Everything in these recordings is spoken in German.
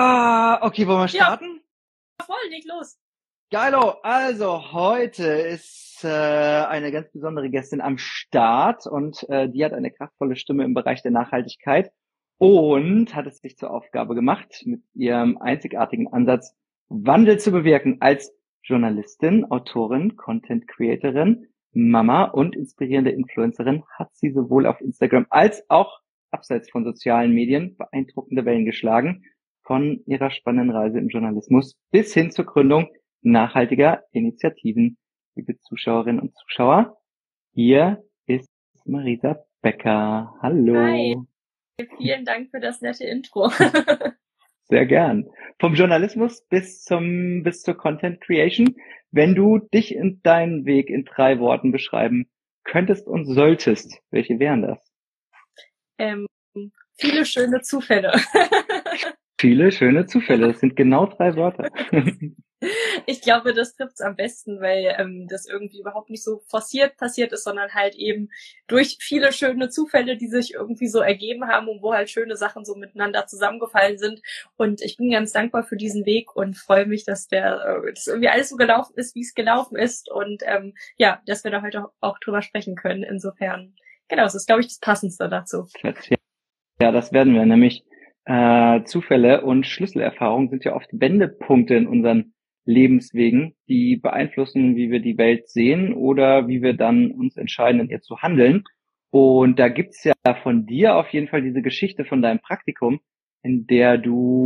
Ah, okay, wollen wir starten? Ja, voll, leg los. Geilo, also heute ist äh, eine ganz besondere Gästin am Start und äh, die hat eine kraftvolle Stimme im Bereich der Nachhaltigkeit und hat es sich zur Aufgabe gemacht, mit ihrem einzigartigen Ansatz Wandel zu bewirken als Journalistin, Autorin, Content Creatorin, Mama und inspirierende Influencerin hat sie sowohl auf Instagram als auch abseits von sozialen Medien beeindruckende Wellen geschlagen, von ihrer spannenden Reise im Journalismus bis hin zur Gründung nachhaltiger Initiativen. Liebe Zuschauerinnen und Zuschauer, hier ist Marisa Becker. Hallo. Hi. Vielen Dank für das nette Intro. Sehr gern. Vom Journalismus bis zum, bis zur Content Creation. Wenn du dich in deinen Weg in drei Worten beschreiben könntest und solltest, welche wären das? Ähm, viele schöne Zufälle. viele schöne Zufälle. Das sind genau drei Wörter. ich glaube, das trifft's am besten, weil ähm, das irgendwie überhaupt nicht so forciert passiert ist, sondern halt eben durch viele schöne Zufälle, die sich irgendwie so ergeben haben und wo halt schöne Sachen so miteinander zusammengefallen sind. Und ich bin ganz dankbar für diesen Weg und freue mich, dass der, äh, dass irgendwie alles so gelaufen ist, wie es gelaufen ist und ähm, ja, dass wir da heute auch drüber sprechen können. Insofern, genau, das ist glaube ich das Passendste dazu. Ja, das werden wir nämlich. Äh, Zufälle und Schlüsselerfahrungen sind ja oft Wendepunkte in unseren Lebenswegen, die beeinflussen, wie wir die Welt sehen oder wie wir dann uns entscheiden, in ihr zu handeln. Und da gibt's ja von dir auf jeden Fall diese Geschichte von deinem Praktikum, in der du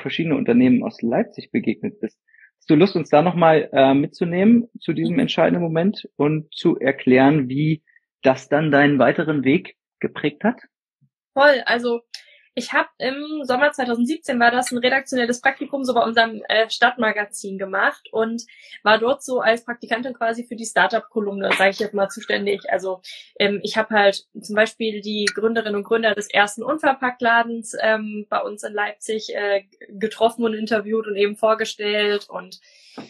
verschiedene Unternehmen aus Leipzig begegnet bist. Hast du Lust, uns da nochmal äh, mitzunehmen zu diesem entscheidenden Moment und zu erklären, wie das dann deinen weiteren Weg geprägt hat? Voll, also ich habe im Sommer 2017 war das ein redaktionelles Praktikum so bei unserem äh, Stadtmagazin gemacht und war dort so als Praktikantin quasi für die Startup-Kolumne, sage ich jetzt mal, zuständig. Also ähm, ich habe halt zum Beispiel die Gründerinnen und Gründer des ersten Unverpacktladens ähm, bei uns in Leipzig äh, getroffen und interviewt und eben vorgestellt und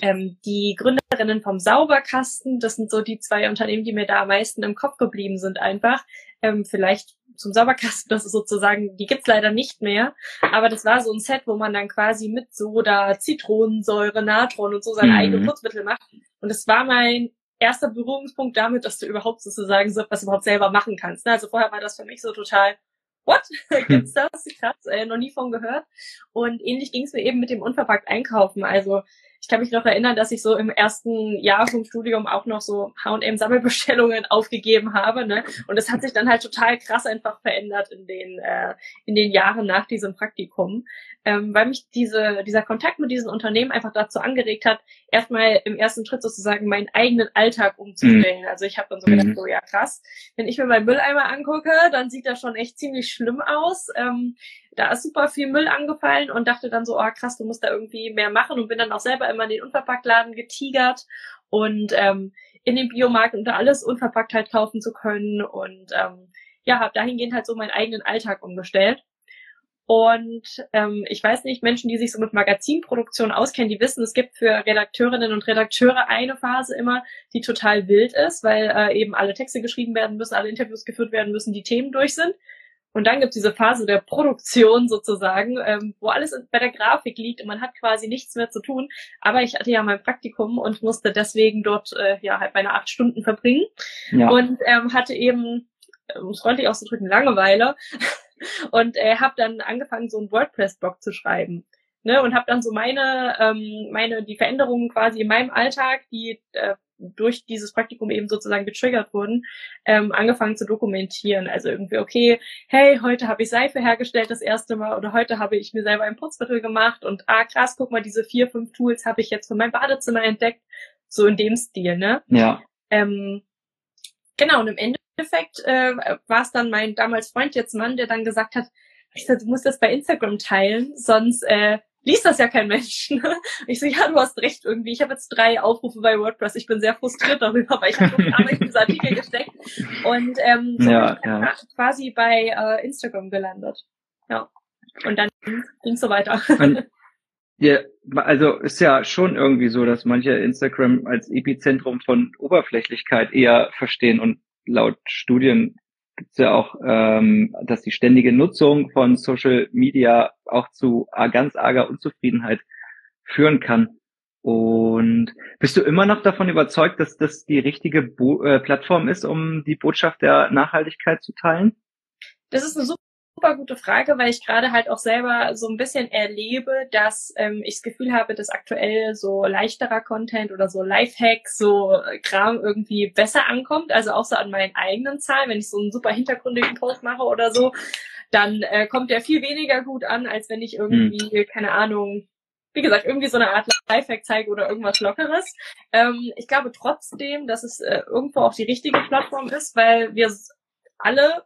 ähm, die Gründerinnen vom Sauberkasten, das sind so die zwei Unternehmen, die mir da am meisten im Kopf geblieben sind einfach. Ähm, vielleicht zum Sauberkasten, das ist sozusagen, die gibt's leider nicht mehr. Aber das war so ein Set, wo man dann quasi mit Soda, Zitronensäure, Natron und so seine mhm. eigenen Putzmittel macht. Und das war mein erster Berührungspunkt damit, dass du überhaupt sozusagen so etwas überhaupt selber machen kannst. Ne? Also vorher war das für mich so total, what? Gibt's das? Krass, äh, noch nie von gehört. Und ähnlich ging's mir eben mit dem unverpackt Einkaufen. Also ich kann mich noch erinnern, dass ich so im ersten Jahr vom Studium auch noch so H&M Sammelbestellungen aufgegeben habe, ne? Und das hat sich dann halt total krass einfach verändert in den äh, in den Jahren nach diesem Praktikum, ähm, weil mich diese dieser Kontakt mit diesen Unternehmen einfach dazu angeregt hat, erstmal im ersten Schritt sozusagen meinen eigenen Alltag umzustellen. Mhm. Also ich habe dann so gedacht, mhm. so ja krass, wenn ich mir meinen Mülleimer angucke, dann sieht das schon echt ziemlich schlimm aus. Ähm, da ist super viel Müll angefallen und dachte dann so, oh krass, du musst da irgendwie mehr machen und bin dann auch selber immer in den Unverpacktladen getigert und ähm, in den Biomarkt und da alles unverpackt halt kaufen zu können und ähm, ja, habe dahingehend halt so meinen eigenen Alltag umgestellt. Und ähm, ich weiß nicht, Menschen, die sich so mit Magazinproduktion auskennen, die wissen, es gibt für Redakteurinnen und Redakteure eine Phase immer, die total wild ist, weil äh, eben alle Texte geschrieben werden müssen, alle Interviews geführt werden müssen, die Themen durch sind. Und dann gibt es diese Phase der Produktion sozusagen, ähm, wo alles bei der Grafik liegt und man hat quasi nichts mehr zu tun. Aber ich hatte ja mein Praktikum und musste deswegen dort äh, ja halt meine acht Stunden verbringen ja. und ähm, hatte eben, um es freundlich auszudrücken, Langeweile und äh, habe dann angefangen, so einen WordPress-Blog zu schreiben. Ne, und habe dann so meine ähm, meine die Veränderungen quasi in meinem Alltag, die äh, durch dieses Praktikum eben sozusagen getriggert wurden, ähm, angefangen zu dokumentieren. Also irgendwie, okay, hey, heute habe ich Seife hergestellt das erste Mal oder heute habe ich mir selber ein Putzmittel gemacht und ah, krass, guck mal, diese vier, fünf Tools habe ich jetzt für mein Badezimmer entdeckt. So in dem Stil, ne? Ja. Ähm, genau, und im Endeffekt äh, war es dann mein damals Freund, jetzt Mann, der dann gesagt hat, ich sag, du musst das bei Instagram teilen, sonst äh, liest das ja kein Mensch. Ne? Ich so, ja, du hast recht irgendwie. Ich habe jetzt drei Aufrufe bei WordPress. Ich bin sehr frustriert darüber, weil ich habe so Arbeit in diese Artikel gesteckt. Und ähm, so ja, bin ich ja. quasi bei äh, Instagram gelandet. Ja. Und dann ging so weiter. Und, ja, also ist ja schon irgendwie so, dass manche Instagram als Epizentrum von Oberflächlichkeit eher verstehen und laut Studien gibt's ja auch, ähm, dass die ständige Nutzung von Social Media auch zu ganz arger Unzufriedenheit führen kann. Und bist du immer noch davon überzeugt, dass das die richtige Bo äh, Plattform ist, um die Botschaft der Nachhaltigkeit zu teilen? Das ist eine super gute Frage, weil ich gerade halt auch selber so ein bisschen erlebe, dass ähm, ich das Gefühl habe, dass aktuell so leichterer Content oder so Lifehacks, so Kram irgendwie besser ankommt. Also auch so an meinen eigenen Zahlen, wenn ich so einen super hintergründigen Post mache oder so, dann äh, kommt der viel weniger gut an, als wenn ich irgendwie, hm. keine Ahnung, wie gesagt, irgendwie so eine Art Lifehack zeige oder irgendwas Lockeres. Ähm, ich glaube trotzdem, dass es äh, irgendwo auch die richtige Plattform ist, weil wir alle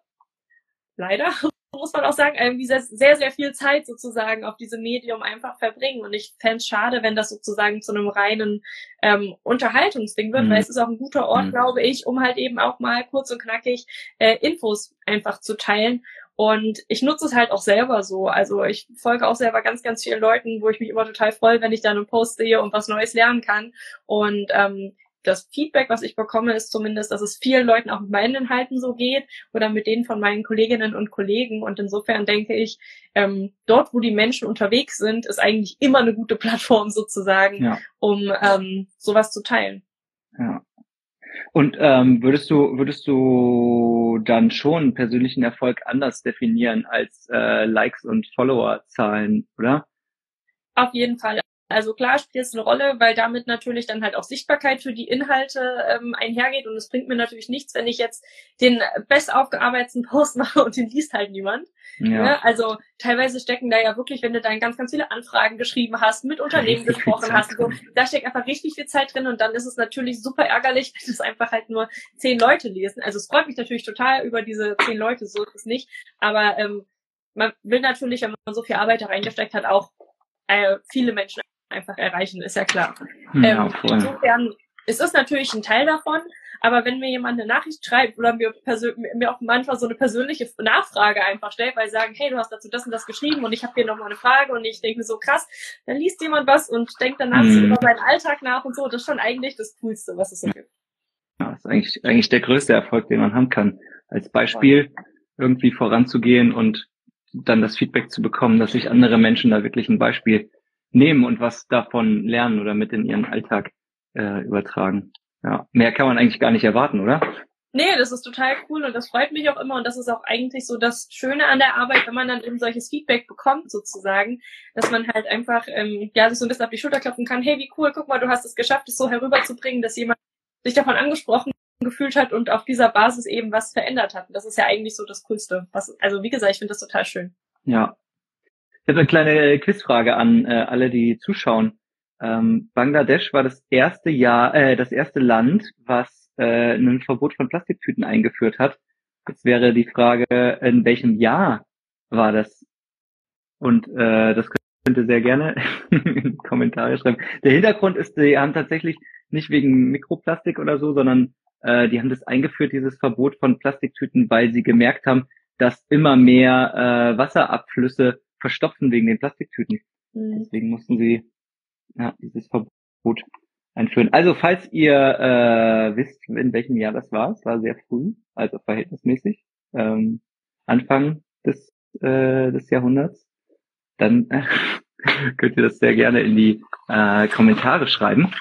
leider muss man auch sagen, irgendwie sehr, sehr, sehr viel Zeit sozusagen auf diesem Medium einfach verbringen. Und ich fände es schade, wenn das sozusagen zu einem reinen ähm, Unterhaltungsding wird, mhm. weil es ist auch ein guter Ort, mhm. glaube ich, um halt eben auch mal kurz und knackig äh, Infos einfach zu teilen. Und ich nutze es halt auch selber so. Also ich folge auch selber ganz, ganz vielen Leuten, wo ich mich immer total freue, wenn ich dann einen Post sehe und was Neues lernen kann. Und ähm, das Feedback, was ich bekomme, ist zumindest, dass es vielen Leuten auch mit meinen Inhalten so geht oder mit denen von meinen Kolleginnen und Kollegen. Und insofern denke ich, ähm, dort, wo die Menschen unterwegs sind, ist eigentlich immer eine gute Plattform sozusagen, ja. um ähm, sowas zu teilen. Ja. Und ähm, würdest du würdest du dann schon persönlichen Erfolg anders definieren als äh, Likes und Followerzahlen, oder? Auf jeden Fall. Also klar spielt es eine Rolle, weil damit natürlich dann halt auch Sichtbarkeit für die Inhalte ähm, einhergeht und es bringt mir natürlich nichts, wenn ich jetzt den best aufgearbeiteten Post mache und den liest halt niemand. Ja. ja. Ne? also teilweise stecken da ja wirklich, wenn du dann ganz, ganz viele Anfragen geschrieben hast, mit Unternehmen gesprochen hast, so, da steckt einfach richtig viel Zeit drin und dann ist es natürlich super ärgerlich, wenn es einfach halt nur zehn Leute lesen. Also es freut mich natürlich total über diese zehn Leute, so ist es nicht, aber ähm, man will natürlich, wenn man so viel Arbeit da reingesteckt hat, auch äh, viele Menschen einfach erreichen, ist ja klar. Ja, ähm, insofern ist es natürlich ein Teil davon, aber wenn mir jemand eine Nachricht schreibt oder mir, mir auch manchmal so eine persönliche Nachfrage einfach stellt, weil sie sagen, hey, du hast dazu das und das geschrieben und ich habe hier nochmal eine Frage und ich denke mir so krass, dann liest jemand was und denkt danach mhm. so über seinen Alltag nach und so, das ist schon eigentlich das Coolste, was es so gibt. Ja, das ist eigentlich, eigentlich der größte Erfolg, den man haben kann. Als Beispiel irgendwie voranzugehen und dann das Feedback zu bekommen, dass sich andere Menschen da wirklich ein Beispiel nehmen und was davon lernen oder mit in ihren Alltag äh, übertragen. Ja, mehr kann man eigentlich gar nicht erwarten, oder? Nee, das ist total cool und das freut mich auch immer und das ist auch eigentlich so das Schöne an der Arbeit, wenn man dann eben solches Feedback bekommt sozusagen, dass man halt einfach ähm, ja sich so ein bisschen auf die Schulter klopfen kann, hey, wie cool, guck mal, du hast es geschafft, es so herüberzubringen, dass jemand sich davon angesprochen gefühlt hat und auf dieser Basis eben was verändert hat. Und das ist ja eigentlich so das Coolste. Was, also wie gesagt, ich finde das total schön. Ja, habe eine kleine Quizfrage an äh, alle, die zuschauen. Ähm, Bangladesch war das erste Jahr, äh, das erste Land, was äh, ein Verbot von Plastiktüten eingeführt hat. Jetzt wäre die Frage, in welchem Jahr war das? Und äh, das könnt ihr sehr gerne in Kommentare schreiben. Der Hintergrund ist, die haben tatsächlich nicht wegen Mikroplastik oder so, sondern äh, die haben das eingeführt, dieses Verbot von Plastiktüten, weil sie gemerkt haben, dass immer mehr äh, Wasserabflüsse verstopfen wegen den Plastiktüten. Mhm. Deswegen mussten sie ja, dieses Verbot einführen. Also falls ihr äh, wisst, in welchem Jahr das war, es war sehr früh, also verhältnismäßig, ähm, Anfang des, äh, des Jahrhunderts, dann äh, könnt ihr das sehr gerne in die äh, Kommentare schreiben.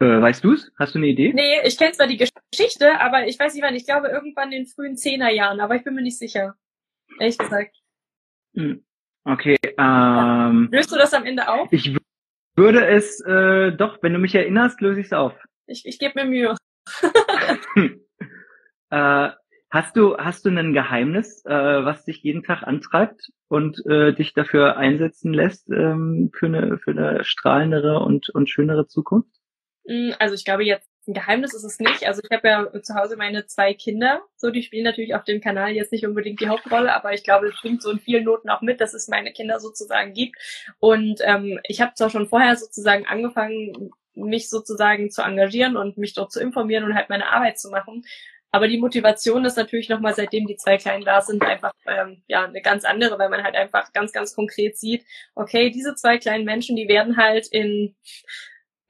Äh, weißt du's? Hast du eine Idee? Nee, ich kenne zwar die Geschichte, aber ich weiß nicht wann. Ich glaube irgendwann in den frühen Zehnerjahren, aber ich bin mir nicht sicher. Ehrlich gesagt. Hm. Okay. Ähm, Löst du das am Ende auf? Ich würde es äh, doch, wenn du mich erinnerst, löse ich es auf. Ich, ich gebe mir Mühe. äh, hast du hast du ein Geheimnis, äh, was dich jeden Tag antreibt und äh, dich dafür einsetzen lässt ähm, für eine für eine strahlendere und und schönere Zukunft? Mm, also ich glaube jetzt ein Geheimnis ist es nicht. Also ich habe ja zu Hause meine zwei Kinder. So, die spielen natürlich auf dem Kanal jetzt nicht unbedingt die Hauptrolle, aber ich glaube, es bringt so in vielen Noten auch mit, dass es meine Kinder sozusagen gibt. Und ähm, ich habe zwar schon vorher sozusagen angefangen, mich sozusagen zu engagieren und mich dort zu informieren und halt meine Arbeit zu machen. Aber die Motivation ist natürlich nochmal, seitdem die zwei Kleinen da sind, einfach ähm, ja eine ganz andere, weil man halt einfach ganz, ganz konkret sieht, okay, diese zwei kleinen Menschen, die werden halt in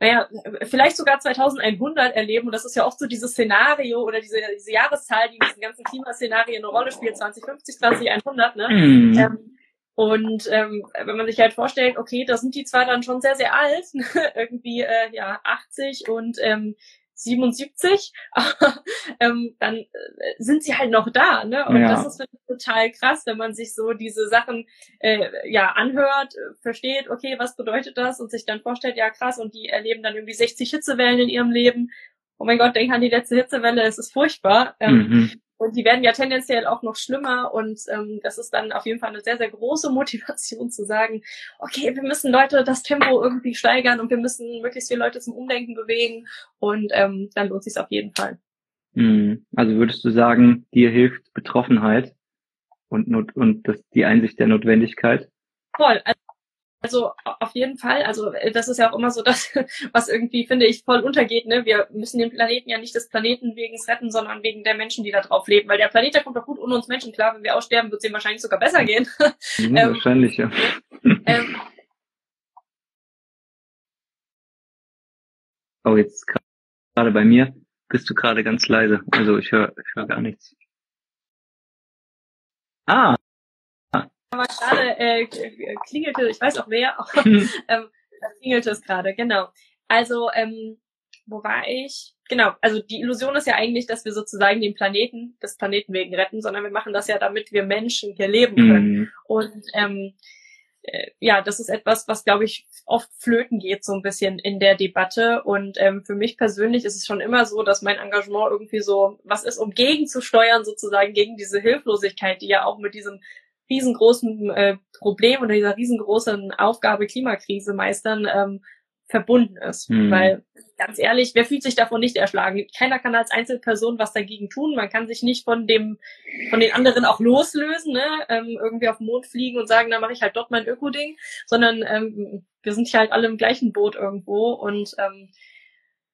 naja, vielleicht sogar 2100 erleben. Und das ist ja oft so dieses Szenario oder diese, diese Jahreszahl, die in diesen ganzen Klimaszenarien eine Rolle spielt, 2050, 2100, ne? Mhm. Ähm, und ähm, wenn man sich halt vorstellt, okay, da sind die zwar dann schon sehr, sehr alt, irgendwie äh, ja 80 und ähm, 77, aber ähm, dann äh, sind sie halt noch da, ne? Und ja. das ist total krass, wenn man sich so diese Sachen äh, ja anhört, versteht, okay, was bedeutet das und sich dann vorstellt, ja krass, und die erleben dann irgendwie 60 Hitzewellen in ihrem Leben. Oh mein Gott, denk an die letzte Hitzewelle, es ist furchtbar. Ähm, mhm. Und die werden ja tendenziell auch noch schlimmer und ähm, das ist dann auf jeden Fall eine sehr, sehr große Motivation zu sagen, okay, wir müssen Leute das Tempo irgendwie steigern und wir müssen möglichst viele Leute zum Umdenken bewegen und ähm, dann lohnt sich auf jeden Fall. Hm. Also würdest du sagen, dir hilft Betroffenheit und, Not und das, die Einsicht der Notwendigkeit? Voll. Also also auf jeden Fall. Also äh, das ist ja auch immer so das, was irgendwie, finde ich, voll untergeht. Ne? Wir müssen den Planeten ja nicht des Planeten wegen retten, sondern wegen der Menschen, die da drauf leben. Weil der Planet, der kommt doch gut ohne uns Menschen klar. Wenn wir aussterben, wird es ihm wahrscheinlich sogar besser gehen. Mhm, ähm, wahrscheinlich, ja. Ähm, oh, jetzt gerade bei mir bist du gerade ganz leise. Also ich höre ich hör gar nichts. Ah, aber gerade äh, klingelte, ich weiß auch wer, hm. ähm, klingelte es gerade, genau. Also, ähm, wo war ich? Genau, also die Illusion ist ja eigentlich, dass wir sozusagen den Planeten, des Planeten wegen retten, sondern wir machen das ja, damit wir Menschen hier leben können. Mhm. Und ähm, äh, ja, das ist etwas, was, glaube ich, oft flöten geht, so ein bisschen in der Debatte. Und ähm, für mich persönlich ist es schon immer so, dass mein Engagement irgendwie so was ist, um gegenzusteuern, sozusagen gegen diese Hilflosigkeit, die ja auch mit diesem riesengroßen äh, Problem oder dieser riesengroßen Aufgabe Klimakrise meistern ähm, verbunden ist. Mhm. Weil ganz ehrlich, wer fühlt sich davon nicht erschlagen? Keiner kann als Einzelperson was dagegen tun. Man kann sich nicht von dem, von den anderen auch loslösen, ne? ähm, irgendwie auf den Mond fliegen und sagen, da mache ich halt dort mein Öko-Ding, sondern ähm, wir sind hier halt alle im gleichen Boot irgendwo und ähm,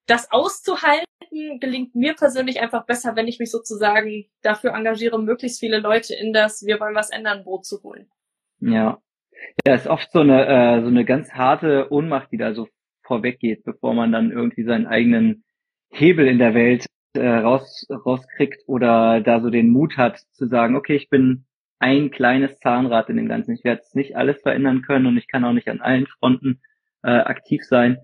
das auszuhalten gelingt mir persönlich einfach besser, wenn ich mich sozusagen dafür engagiere, möglichst viele Leute in das Wir wollen was ändern Boot zu holen. Ja. Ja, ist oft so eine, äh, so eine ganz harte Ohnmacht, die da so vorweggeht, bevor man dann irgendwie seinen eigenen Hebel in der Welt äh, raus, rauskriegt oder da so den Mut hat zu sagen, okay, ich bin ein kleines Zahnrad in dem Ganzen. Ich werde nicht alles verändern können und ich kann auch nicht an allen Fronten äh, aktiv sein.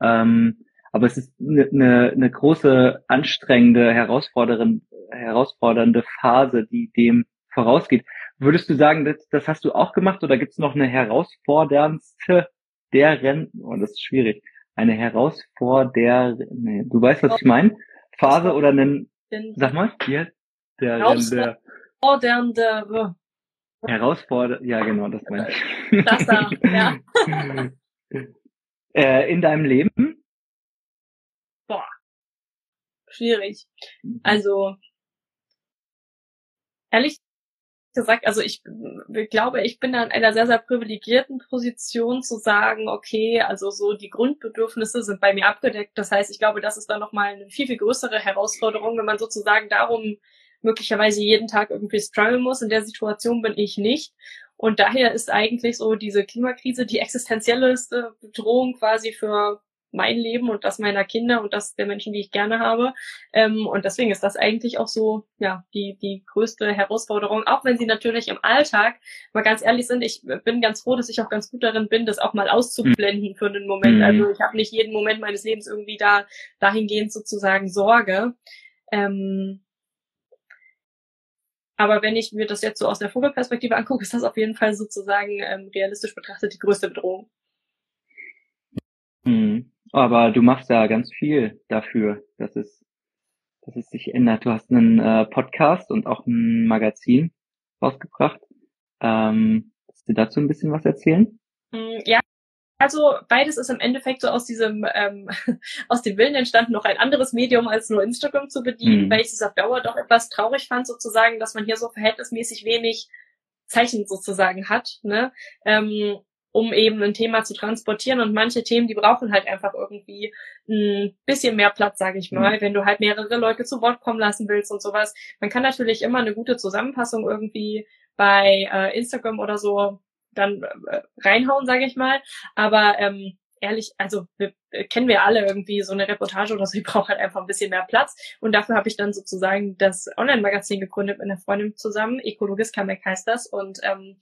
Ähm, aber es ist eine, eine, eine große, anstrengende, herausfordernde, herausfordernde Phase, die dem vorausgeht. Würdest du sagen, das, das hast du auch gemacht oder gibt es noch eine herausforderndste der Rennen? Oh, das ist schwierig. Eine herausforder, nee, du weißt, was ich meine? Phase oder einen, sag mal, hier, der Herausfordernde. Herausforder, ja genau, das meine ich. Das da, ja. äh, in deinem Leben? boah, schwierig. Mhm. Also, ehrlich gesagt, also ich glaube, ich bin da in einer sehr, sehr privilegierten Position zu sagen, okay, also so die Grundbedürfnisse sind bei mir abgedeckt. Das heißt, ich glaube, das ist dann nochmal eine viel, viel größere Herausforderung, wenn man sozusagen darum möglicherweise jeden Tag irgendwie strugglen muss. In der Situation bin ich nicht. Und daher ist eigentlich so diese Klimakrise die existenziellste Bedrohung quasi für mein Leben und das meiner Kinder und das der Menschen, die ich gerne habe. Ähm, und deswegen ist das eigentlich auch so, ja, die, die größte Herausforderung, auch wenn sie natürlich im Alltag, mal ganz ehrlich sind, ich bin ganz froh, dass ich auch ganz gut darin bin, das auch mal auszublenden für einen Moment. Mhm. Also ich habe nicht jeden Moment meines Lebens irgendwie da dahingehend sozusagen Sorge. Ähm, aber wenn ich mir das jetzt so aus der Vogelperspektive angucke, ist das auf jeden Fall sozusagen ähm, realistisch betrachtet die größte Bedrohung. Mhm. Aber du machst ja ganz viel dafür, dass es, dass es sich ändert. Du hast einen äh, Podcast und auch ein Magazin rausgebracht. Ähm, willst du dazu ein bisschen was erzählen? Mm, ja, also beides ist im Endeffekt so aus diesem ähm, aus dem Willen entstanden, noch ein anderes Medium als nur Instagram zu bedienen, mhm. weil ich es auf Dauer doch etwas traurig fand, sozusagen, dass man hier so verhältnismäßig wenig Zeichen sozusagen hat. Ne? Ähm, um eben ein Thema zu transportieren. Und manche Themen, die brauchen halt einfach irgendwie ein bisschen mehr Platz, sage ich mal, mhm. wenn du halt mehrere Leute zu Wort kommen lassen willst und sowas. Man kann natürlich immer eine gute Zusammenfassung irgendwie bei äh, Instagram oder so dann äh, reinhauen, sage ich mal. Aber ähm, ehrlich, also wir, äh, kennen wir alle irgendwie so eine Reportage oder so, die braucht halt einfach ein bisschen mehr Platz. Und dafür habe ich dann sozusagen das Online-Magazin gegründet mit einer Freundin zusammen. Ökologisch Comeback heißt das. Und ähm,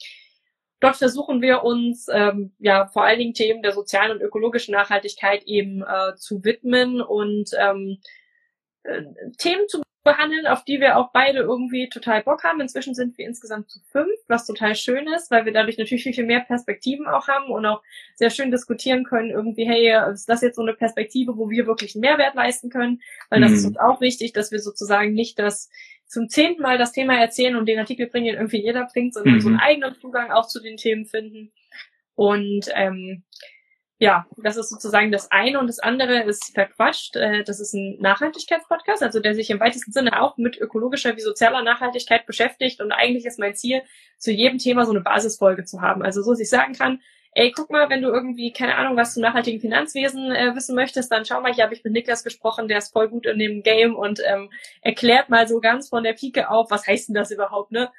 dort versuchen wir uns ähm, ja vor allen Dingen Themen der sozialen und ökologischen Nachhaltigkeit eben äh, zu widmen und ähm, äh, Themen zu behandeln, auf die wir auch beide irgendwie total Bock haben. Inzwischen sind wir insgesamt zu fünf, was total schön ist, weil wir dadurch natürlich viel, viel mehr Perspektiven auch haben und auch sehr schön diskutieren können, irgendwie, hey, ist das jetzt so eine Perspektive, wo wir wirklich einen Mehrwert leisten können? Weil mhm. das ist mhm. uns auch wichtig, dass wir sozusagen nicht das zum zehnten Mal das Thema erzählen und den Artikel bringen, den irgendwie jeder bringt, sondern mhm. so einen eigenen Zugang auch zu den Themen finden. Und ähm, ja, das ist sozusagen das eine und das andere ist verquatscht. Äh, das ist ein Nachhaltigkeitspodcast, also der sich im weitesten Sinne auch mit ökologischer wie sozialer Nachhaltigkeit beschäftigt. Und eigentlich ist mein Ziel, zu jedem Thema so eine Basisfolge zu haben. Also so, dass ich sagen kann, ey, guck mal, wenn du irgendwie, keine Ahnung, was zum nachhaltigen Finanzwesen äh, wissen möchtest, dann schau mal, hier habe ich mit Niklas gesprochen, der ist voll gut in dem Game und ähm, erklärt mal so ganz von der Pike auf, was heißt denn das überhaupt, ne?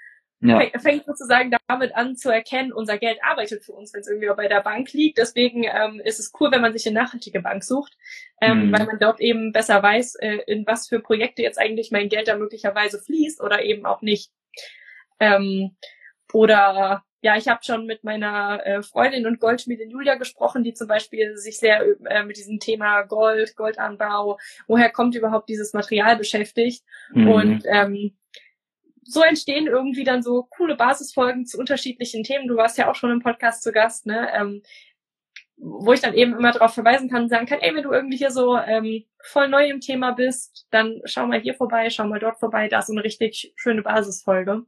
ja. fängt sozusagen damit an zu erkennen, unser Geld arbeitet für uns, wenn es irgendwie bei der Bank liegt. Deswegen ähm, ist es cool, wenn man sich eine nachhaltige Bank sucht, ähm, mhm. weil man dort eben besser weiß, äh, in was für Projekte jetzt eigentlich mein Geld da möglicherweise fließt oder eben auch nicht. Ähm, oder ja, ich habe schon mit meiner äh, Freundin und Goldschmiedin Julia gesprochen, die zum Beispiel sich sehr äh, mit diesem Thema Gold, Goldanbau, woher kommt überhaupt dieses Material beschäftigt. Mhm. Und ähm, so entstehen irgendwie dann so coole Basisfolgen zu unterschiedlichen Themen. Du warst ja auch schon im Podcast zu Gast, ne? Ähm, wo ich dann eben immer darauf verweisen kann und sagen kann, ey, wenn du irgendwie hier so ähm, voll neu im Thema bist, dann schau mal hier vorbei, schau mal dort vorbei, da ist so eine richtig schöne Basisfolge.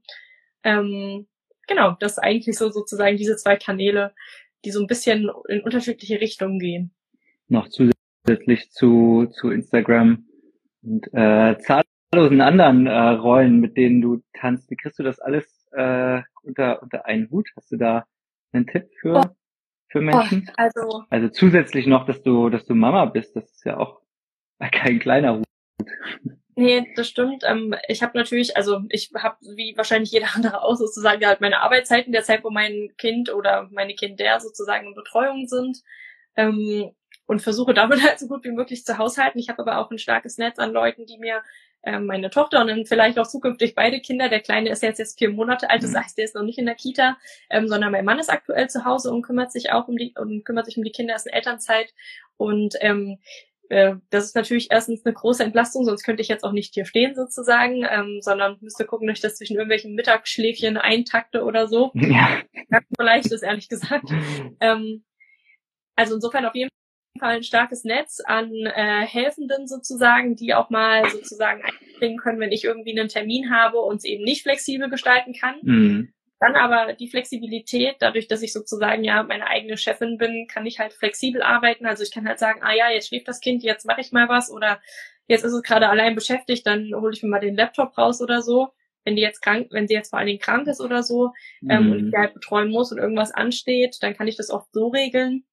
Ähm, genau, das ist eigentlich so sozusagen diese zwei Kanäle, die so ein bisschen in unterschiedliche Richtungen gehen. Noch zusätzlich zu, zu Instagram und äh, zahllosen anderen äh, Rollen, mit denen du tanzt. Wie kriegst du das alles äh, unter, unter einen Hut? Hast du da einen Tipp für, oh. für Menschen? Oh, also, also zusätzlich noch, dass du, dass du Mama bist, das ist ja auch kein kleiner Hut. Nee, das stimmt. Ähm, ich habe natürlich, also ich habe wie wahrscheinlich jeder andere auch sozusagen halt meine Arbeitszeiten, der Zeit, wo mein Kind oder meine Kinder sozusagen in Betreuung sind. Ähm, und versuche damit halt so gut wie möglich zu haushalten. Ich habe aber auch ein starkes Netz an Leuten, die mir ähm, meine Tochter und dann vielleicht auch zukünftig beide Kinder. Der Kleine ist jetzt jetzt vier Monate alt, das mhm. heißt, der ist noch nicht in der Kita, ähm, sondern mein Mann ist aktuell zu Hause und kümmert sich auch um die und kümmert sich um die Kinder, ist in Elternzeit und ähm, äh, das ist natürlich erstens eine große Entlastung, sonst könnte ich jetzt auch nicht hier stehen sozusagen, ähm, sondern müsste gucken, dass ich das zwischen irgendwelchen Mittagsschläfchen eintakte oder so. Ja. Ganz leicht ist ehrlich gesagt. ähm, also insofern auf jeden Fall ein starkes Netz an äh, Helfenden sozusagen, die auch mal sozusagen einbringen können, wenn ich irgendwie einen Termin habe und es eben nicht flexibel gestalten kann. Mhm. Dann aber die Flexibilität, dadurch, dass ich sozusagen ja meine eigene Chefin bin, kann ich halt flexibel arbeiten. Also ich kann halt sagen, ah ja, jetzt schläft das Kind, jetzt mache ich mal was oder jetzt ist es gerade allein beschäftigt, dann hole ich mir mal den Laptop raus oder so. Wenn die jetzt krank, wenn sie jetzt vor allen Dingen krank ist oder so ähm, und ich mhm. halt betreuen muss und irgendwas ansteht, dann kann ich das oft so regeln.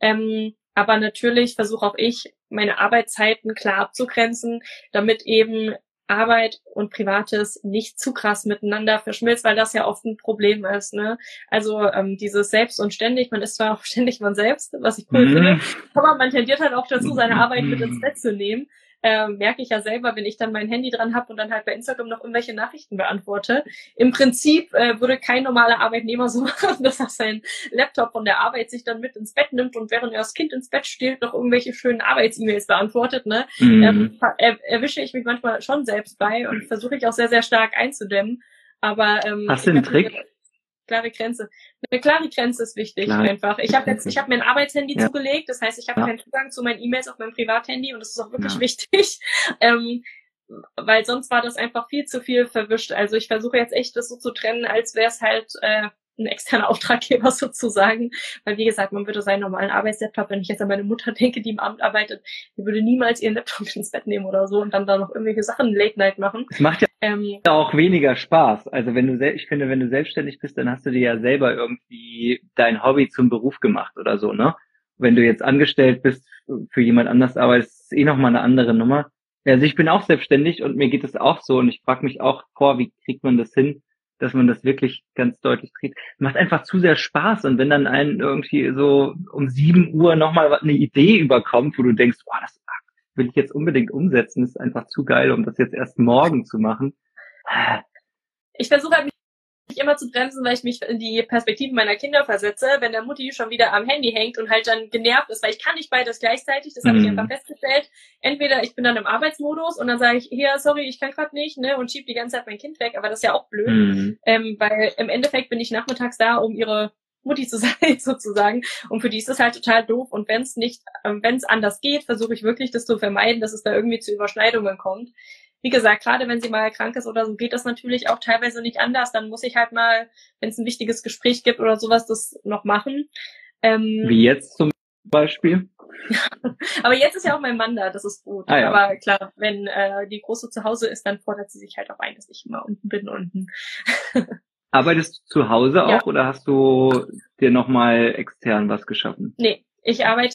Ähm, aber natürlich versuche auch ich, meine Arbeitszeiten klar abzugrenzen, damit eben Arbeit und Privates nicht zu krass miteinander verschmilzt, weil das ja oft ein Problem ist. Ne? Also ähm, dieses Selbst und ständig, man ist zwar auch ständig man selbst, was ich cool mhm. finde, aber man tendiert halt auch dazu, seine Arbeit mit ins Bett zu nehmen äh, merke ich ja selber, wenn ich dann mein Handy dran habe und dann halt bei Instagram noch irgendwelche Nachrichten beantworte. Im Prinzip äh, würde kein normaler Arbeitnehmer so machen, dass er seinen Laptop von der Arbeit sich dann mit ins Bett nimmt und während er das Kind ins Bett stillt, noch irgendwelche schönen Arbeits-E-Mails beantwortet. Ne? Mhm. Ähm, er, erwische ich mich manchmal schon selbst bei und versuche ich auch sehr, sehr stark einzudämmen. Aber ähm, Hast du einen Trick? Klare Grenze. Eine klare Grenze ist wichtig Klar. einfach. Ich habe jetzt, ich habe mir ein Arbeitshandy ja. zugelegt, das heißt, ich habe ja. keinen Zugang zu meinen E-Mails auf meinem Privathandy und das ist auch wirklich ja. wichtig. Ähm, weil sonst war das einfach viel zu viel verwischt. Also ich versuche jetzt echt das so zu trennen, als wäre es halt äh, ein externer Auftraggeber sozusagen. Weil wie gesagt, man würde seinen normalen Arbeitslaptop, wenn ich jetzt an meine Mutter denke, die im Amt arbeitet, die würde niemals ihren Laptop ins Bett nehmen oder so und dann da noch irgendwelche Sachen Late Night machen. Es macht ja ähm, auch weniger Spaß. Also wenn du ich finde, wenn du selbstständig bist, dann hast du dir ja selber irgendwie dein Hobby zum Beruf gemacht oder so, ne? Wenn du jetzt angestellt bist für jemand anders arbeitest, ist eh nochmal eine andere Nummer. Also ich bin auch selbstständig und mir geht es auch so und ich frage mich auch vor, wie kriegt man das hin, dass man das wirklich ganz deutlich dreht. Macht einfach zu sehr Spaß und wenn dann einen irgendwie so um sieben Uhr nochmal eine Idee überkommt, wo du denkst, boah, das will ich jetzt unbedingt umsetzen, ist einfach zu geil, um das jetzt erst morgen zu machen. Ich versuche halt mich immer zu bremsen, weil ich mich in die Perspektive meiner Kinder versetze, wenn der Mutti schon wieder am Handy hängt und halt dann genervt ist, weil ich kann nicht beides gleichzeitig, das habe ich Mhm. einfach festgestellt. Entweder ich bin dann im Arbeitsmodus und dann sage ich, hier, sorry, ich kann gerade nicht, ne, und schieb die ganze Zeit mein Kind weg, aber das ist ja auch blöd, Mhm. ähm, weil im Endeffekt bin ich nachmittags da, um ihre Mutti zu sein, sozusagen. Und für die ist das halt total doof. Und wenn es nicht, ähm, wenn es anders geht, versuche ich wirklich das zu vermeiden, dass es da irgendwie zu Überschneidungen kommt. Wie gesagt, gerade wenn sie mal krank ist oder so, geht das natürlich auch teilweise nicht anders. Dann muss ich halt mal, wenn es ein wichtiges Gespräch gibt oder sowas, das noch machen. Ähm, Wie jetzt zum Beispiel. aber jetzt ist ja auch mein Mann da, das ist gut. Ah, ja. Aber klar, wenn äh, die Große zu Hause ist, dann fordert sie sich halt auch ein, dass ich immer unten bin unten. Arbeitest du zu Hause Ja. auch oder hast du dir nochmal extern was geschaffen? Nee, ich arbeite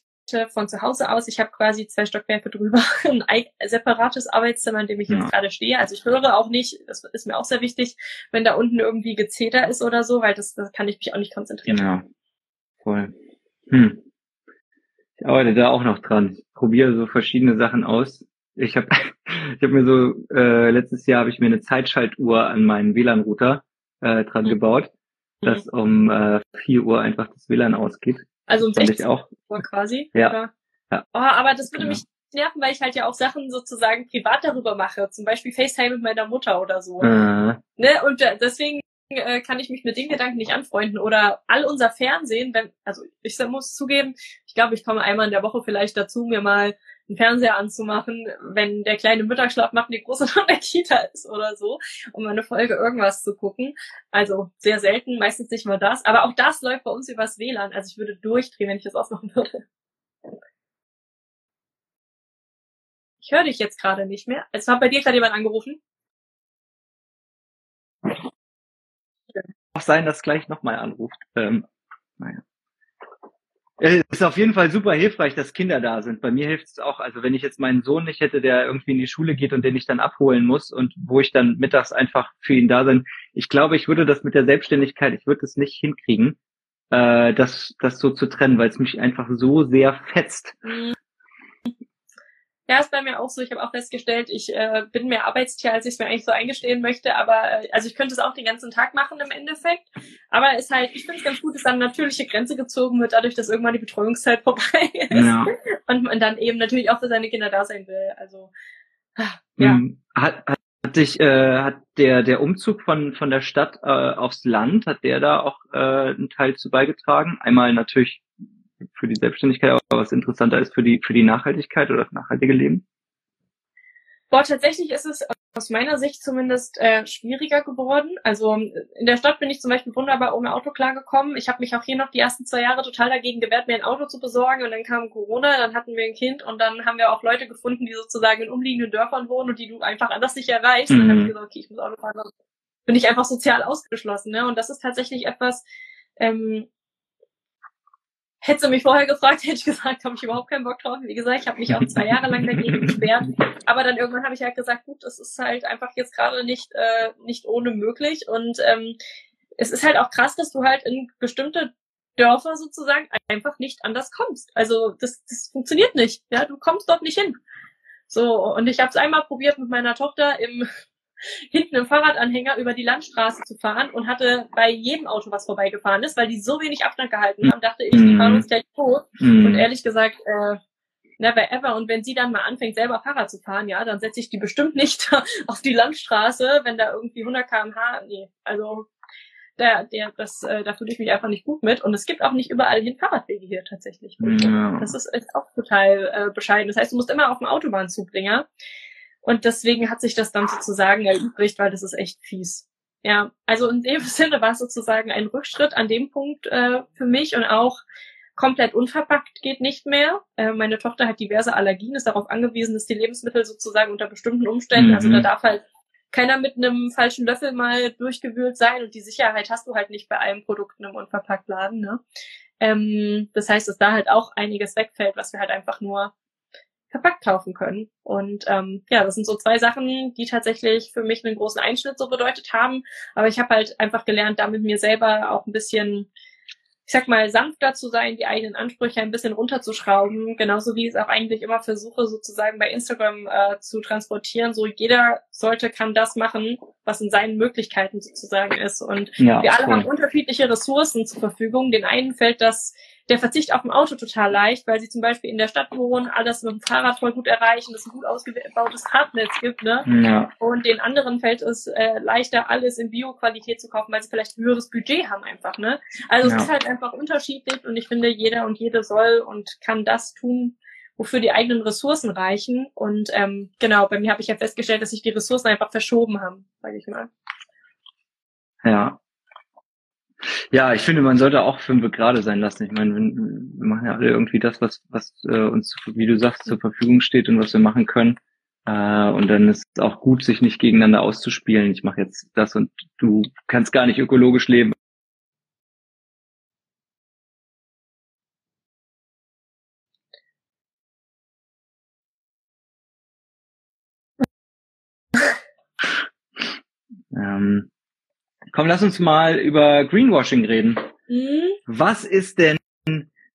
von zu Hause aus. Ich habe quasi zwei Stockwerke drüber, ein separates Arbeitszimmer, in dem ich Ja. jetzt gerade stehe. Also ich höre auch nicht, das ist mir auch sehr wichtig, wenn da unten irgendwie Gezeter ist oder so, weil das, das kann ich mich auch nicht konzentrieren. Ja, voll. Hm. Ich arbeite da auch noch dran. Ich probiere so verschiedene Sachen aus. Ich habe ich hab mir so, äh, letztes Jahr habe ich mir eine Zeitschaltuhr an meinen WLAN-Router äh, dran Mhm. gebaut, dass um äh, 4 Uhr einfach das WLAN ausgeht. Also um Fand 16 ich auch. Uhr quasi. Ja. Oder? Ja. Oh, aber das würde Genau. mich nerven, weil ich halt ja auch Sachen sozusagen privat darüber mache. Zum Beispiel FaceTime mit meiner Mutter oder so. Äh, Ne? Und äh, deswegen äh, kann ich mich mit den Gedanken nicht anfreunden. Oder all unser Fernsehen, wenn, also ich muss zugeben, ich glaube, ich komme einmal in der Woche vielleicht dazu, mir mal einen Fernseher anzumachen, wenn der kleine Mittagsschlaf macht, die große noch der Kita ist oder so, um eine Folge irgendwas zu gucken. Also sehr selten, meistens nicht mal das. Aber auch das läuft bei uns übers WLAN. Also ich würde durchdrehen, wenn ich das ausmachen würde. Ich höre dich jetzt gerade nicht mehr. Es hat bei dir gerade jemand angerufen. Auch sein, dass gleich nochmal anruft. Ähm, naja. Es ist auf jeden Fall super hilfreich, dass Kinder da sind. Bei mir hilft es auch, also wenn ich jetzt meinen Sohn nicht hätte, der irgendwie in die Schule geht und den ich dann abholen muss und wo ich dann mittags einfach für ihn da bin. Ich glaube, ich würde das mit der Selbstständigkeit, ich würde es nicht hinkriegen, äh, das, das so zu trennen, weil es mich einfach so sehr fetzt. Mhm. Ja, ist bei mir auch so. Ich habe auch festgestellt, ich äh, bin mehr Arbeitstier, als ich es mir eigentlich so eingestehen möchte. Aber äh, also ich könnte es auch den ganzen Tag machen im Endeffekt. Aber es ist halt, ich finde es ganz gut, dass dann eine natürliche Grenze gezogen wird, dadurch, dass irgendwann die Betreuungszeit vorbei ist. Ja. Und man dann eben natürlich auch für seine Kinder da sein will. Also ja. Hm, Hat, hat, hat dich, äh, hat der, der Umzug von, von der Stadt äh, aufs Land, hat der da auch äh, einen Teil zu beigetragen? Einmal natürlich für die Selbstständigkeit, aber was interessanter ist für die, für die Nachhaltigkeit oder das nachhaltige Leben? Boah, tatsächlich ist es aus meiner Sicht zumindest äh, schwieriger geworden. Also in der Stadt bin ich zum Beispiel wunderbar ohne Auto klargekommen. Ich habe mich auch hier noch die ersten zwei Jahre total dagegen gewehrt, mir ein Auto zu besorgen. Und dann kam Corona, dann hatten wir ein Kind und dann haben wir auch Leute gefunden, die sozusagen in umliegenden Dörfern wohnen und die du einfach anders nicht erreichst. Und dann habe ich Mhm. gesagt, okay, ich muss Auto fahren. Dann bin ich einfach sozial ausgeschlossen. Ne? Und das ist tatsächlich etwas, ähm, Hättest du mich vorher gefragt, hätte ich gesagt, habe ich überhaupt keinen Bock drauf. Wie gesagt, ich habe mich auch zwei Jahre lang dagegen gesperrt. Aber dann irgendwann habe ich halt gesagt, gut, das ist halt einfach jetzt gerade nicht, äh, nicht ohne möglich. Und ähm, es ist halt auch krass, dass du halt in bestimmte Dörfer sozusagen einfach nicht anders kommst. Also das, das funktioniert nicht. Ja, du kommst dort nicht hin. So, und ich habe es einmal probiert mit meiner Tochter im hinten im Fahrradanhänger über die Landstraße zu fahren und hatte bei jedem Auto, was vorbeigefahren ist, weil die so wenig Abstand gehalten haben, dachte ich, die fahren uns gleich tot. Mhm. Und ehrlich gesagt, äh, never ever. Und wenn sie dann mal anfängt, selber Fahrrad zu fahren, ja, dann setze ich die bestimmt nicht auf die Landstraße, wenn da irgendwie 100 km/h, nee, also der, der, das, äh, da fühle ich mich einfach nicht gut mit. Und es gibt auch nicht überall hin Fahrradwege hier tatsächlich. Ja. Das ist, ist auch total äh, bescheiden. Das heißt, du musst immer auf dem Autobahnzubringer. Und deswegen hat sich das dann sozusagen erübrigt, weil das ist echt fies. Ja, also in dem Sinne war es sozusagen ein Rückschritt an dem Punkt äh, für mich und auch komplett unverpackt geht nicht mehr. Äh, meine Tochter hat diverse Allergien, ist darauf angewiesen, dass die Lebensmittel sozusagen unter bestimmten Umständen, also Mhm. da darf halt keiner mit einem falschen Löffel mal durchgewühlt sein und die Sicherheit hast du halt nicht bei allen Produkten im Unverpacktladen. Ne? Ähm, das heißt, dass da halt auch einiges wegfällt, was wir halt einfach nur verpackt kaufen können. Und ähm, ja, das sind so zwei Sachen, die tatsächlich für mich einen großen Einschnitt so bedeutet haben. Aber ich habe halt einfach gelernt, damit mir selber auch ein bisschen ich sag mal, sanfter zu sein, die eigenen Ansprüche ein bisschen runterzuschrauben, genauso wie ich es auch eigentlich immer versuche, sozusagen bei Instagram äh, zu transportieren. So jeder sollte, kann das machen, was in seinen Möglichkeiten sozusagen ist. Und ja, wir alle cool. haben unterschiedliche Ressourcen zur Verfügung. Den einen fällt das der Verzicht auf ein Auto total leicht, weil sie zum Beispiel in der Stadt wohnen, alles mit dem Fahrrad voll gut erreichen, es ein gut ausgebautes Radnetz gibt, ne? Ja. Und den anderen fällt es äh, leichter, alles in Bio-Qualität zu kaufen, weil sie vielleicht ein höheres Budget haben einfach, ne? Also ja. es ist halt einfach unterschiedlich und ich finde, jeder und jede soll und kann das tun, wofür die eigenen Ressourcen reichen. Und ähm, genau, bei mir habe ich ja festgestellt, dass sich die Ressourcen einfach verschoben haben, sage ich mal. Ja, ja, ich finde, man sollte auch fünf gerade sein lassen. Ich meine, wir machen ja alle irgendwie das, was, was äh, uns, wie du sagst, zur Verfügung steht und was wir machen können. Äh, und dann ist es auch gut, sich nicht gegeneinander auszuspielen. Ich mache jetzt das und du kannst gar nicht ökologisch leben. ähm, Komm, lass uns mal über Greenwashing reden. Mhm. Was ist denn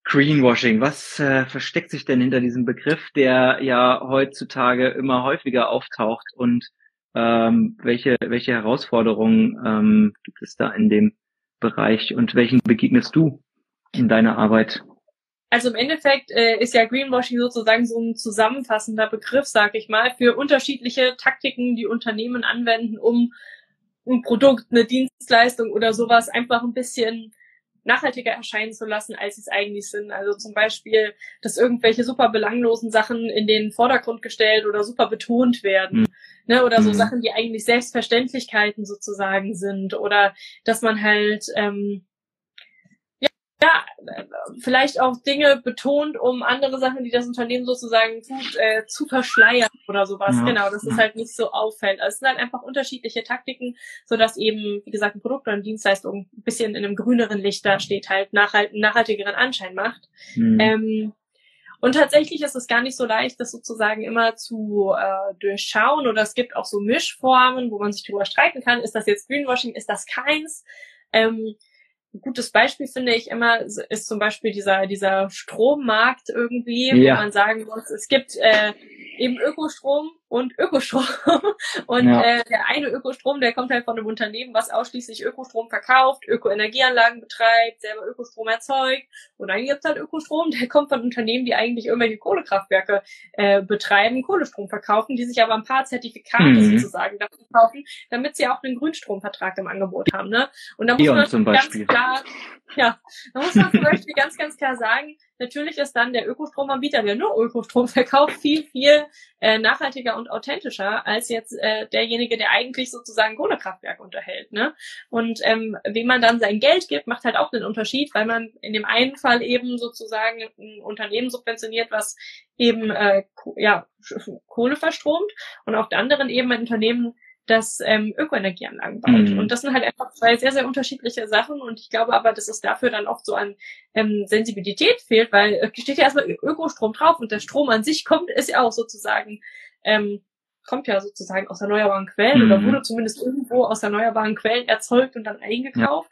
Greenwashing? Was äh, versteckt sich denn hinter diesem Begriff, der ja heutzutage immer häufiger auftaucht und ähm, welche, welche Herausforderungen ähm, gibt es da in dem Bereich und welchen begegnest du in deiner Arbeit? Also im Endeffekt äh, ist ja Greenwashing sozusagen so ein zusammenfassender Begriff, sag ich mal, für unterschiedliche Taktiken, die Unternehmen anwenden, um ein Produkt, eine Dienstleistung oder sowas einfach ein bisschen nachhaltiger erscheinen zu lassen, als sie es eigentlich sind. Also zum Beispiel, dass irgendwelche super belanglosen Sachen in den Vordergrund gestellt oder super betont werden. Mhm. Ne? Oder so mhm. Sachen, die eigentlich Selbstverständlichkeiten sozusagen sind. Oder dass man halt ähm, ja, vielleicht auch Dinge betont, um andere Sachen, die das Unternehmen sozusagen tut, äh, zu verschleiern oder sowas. Ja. Genau, dass es halt nicht so auffällt. Also es sind halt einfach unterschiedliche Taktiken, so dass eben, wie gesagt, ein Produkt oder eine Dienstleistung ein bisschen in einem grüneren Licht da steht, halt nachhalt, nachhaltigeren Anschein macht. Mhm. Ähm, und tatsächlich ist es gar nicht so leicht, das sozusagen immer zu äh, durchschauen. Oder es gibt auch so Mischformen, wo man sich drüber streiten kann. Ist das jetzt Greenwashing? Ist das keins? Ähm, ein gutes Beispiel finde ich immer, ist zum Beispiel dieser, dieser Strommarkt irgendwie, ja. wo man sagen muss, es gibt äh, eben Ökostrom und Ökostrom. Und ja. äh, der eine Ökostrom, der kommt halt von einem Unternehmen, was ausschließlich Ökostrom verkauft, Ökoenergieanlagen betreibt, selber Ökostrom erzeugt. Und dann gibt's halt Ökostrom, der kommt von Unternehmen, die eigentlich irgendwelche Kohlekraftwerke äh, betreiben, Kohlestrom verkaufen, die sich aber ein paar Zertifikate mhm. sozusagen dafür kaufen, damit sie auch einen Grünstromvertrag im Angebot haben. Ne? Und da muss man zum ganz klar, ja, da muss man zum Beispiel ganz, ganz klar sagen, natürlich ist dann der Ökostromanbieter, der nur Ökostrom verkauft, viel, viel äh, nachhaltiger und authentischer als jetzt äh, derjenige, der eigentlich sozusagen Kohlekraftwerk unterhält. Ne? Und ähm, wem man dann sein Geld gibt, macht halt auch einen Unterschied, weil man in dem einen Fall eben sozusagen ein Unternehmen subventioniert, was eben äh, ja, Kohle verstromt und auf der anderen eben ein Unternehmen, das ähm, Ökoenergieanlagen baut. Mhm. Und das sind halt einfach zwei sehr, sehr unterschiedliche Sachen. Und ich glaube aber, dass es dafür dann oft so an ähm, Sensibilität fehlt, weil äh, steht ja erstmal Ökostrom drauf und der Strom an sich kommt, ist ja auch sozusagen, ähm, kommt ja sozusagen aus erneuerbaren Quellen mhm. oder wurde zumindest irgendwo aus erneuerbaren Quellen erzeugt und dann eingekauft.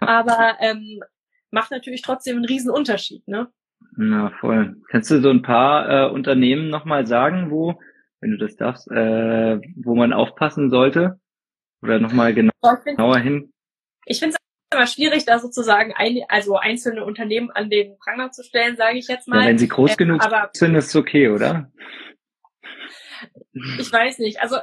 Ja. Aber ähm, macht natürlich trotzdem einen riesen Unterschied, ne? Na voll. Kannst du so ein paar äh, Unternehmen nochmal sagen, wo wenn du das darfst, äh, wo man aufpassen sollte? Oder nochmal genau, genauer hin? Ich finde es immer schwierig, da sozusagen ein, also einzelne Unternehmen an den Pranger zu stellen, sage ich jetzt mal. Ja, wenn sie groß äh, genug aber, sind, ist es okay, oder? Ich weiß nicht. Also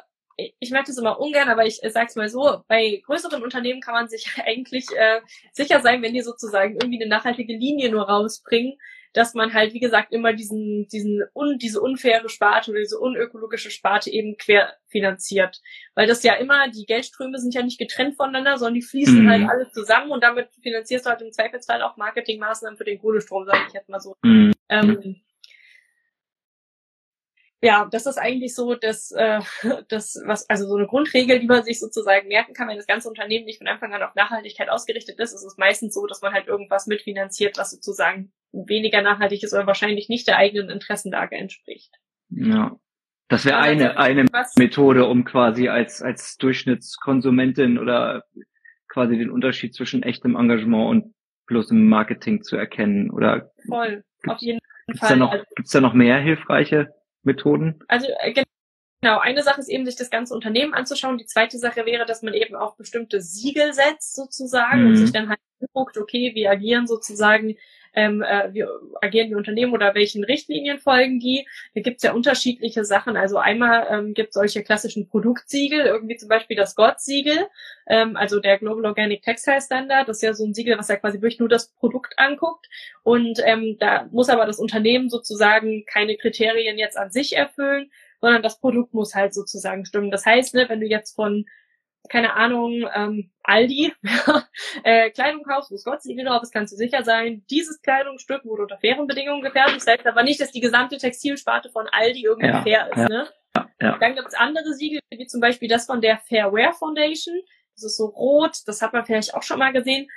ich merke das immer ungern, aber ich sag's mal so, bei größeren Unternehmen kann man sich eigentlich äh, sicher sein, wenn die sozusagen irgendwie eine nachhaltige Linie nur rausbringen, dass man halt, wie gesagt, immer diesen, diesen un, diese unfaire Sparte oder diese unökologische Sparte eben querfinanziert. Weil das ja immer, die Geldströme sind ja nicht getrennt voneinander, sondern die fließen mhm. halt alle zusammen und damit finanzierst du halt im Zweifelsfall auch Marketingmaßnahmen für den Kohlestrom, sage ich jetzt mal so. Mhm. Ähm, ja, das ist eigentlich so das, äh, das, was, also so eine Grundregel, die man sich sozusagen merken kann, wenn das ganze Unternehmen nicht von Anfang an auf Nachhaltigkeit ausgerichtet ist, ist es meistens so, dass man halt irgendwas mitfinanziert, was sozusagen weniger nachhaltig ist oder wahrscheinlich nicht der eigenen Interessenlage entspricht. Ja. Das wäre eine, eine Methode, um quasi als, als Durchschnittskonsumentin oder quasi den Unterschied zwischen echtem Engagement und bloßem Marketing zu erkennen. Oder Voll, auf jeden gibt's Fall. Da noch, gibt's da noch mehr hilfreiche Methoden? Also äh, Genau, eine Sache ist eben, sich das ganze Unternehmen anzuschauen. Die zweite Sache wäre, dass man eben auf bestimmte Siegel setzt sozusagen mhm. und sich dann halt guckt, okay, wie agieren sozusagen ähm, äh, wie agieren die Unternehmen oder welchen Richtlinien folgen die. Da gibt's ja unterschiedliche Sachen. Also einmal ähm, gibt solche klassischen Produktsiegel, irgendwie zum Beispiel das GOT-Siegel, ähm, also der Global Organic Textile Standard. Das ist ja so ein Siegel, was ja quasi wirklich nur das Produkt anguckt. Und ähm, da muss aber das Unternehmen sozusagen keine Kriterien jetzt an sich erfüllen, sondern das Produkt muss halt sozusagen stimmen. Das heißt, ne, wenn du jetzt von keine Ahnung, ähm, Aldi, äh, Kleidung kaufst, wo es Gottsiegel drauf ist, kannst du sicher sein, dieses Kleidungsstück wurde unter fairen Bedingungen gefertigt. Das heißt aber nicht, dass die gesamte Textilsparte von Aldi irgendwie ja, fair ist. Ja, ne? Ja, Dann gibt es andere Siegel, wie zum Beispiel das von der Fairwear Foundation. Das ist so rot, das hat man vielleicht auch schon mal gesehen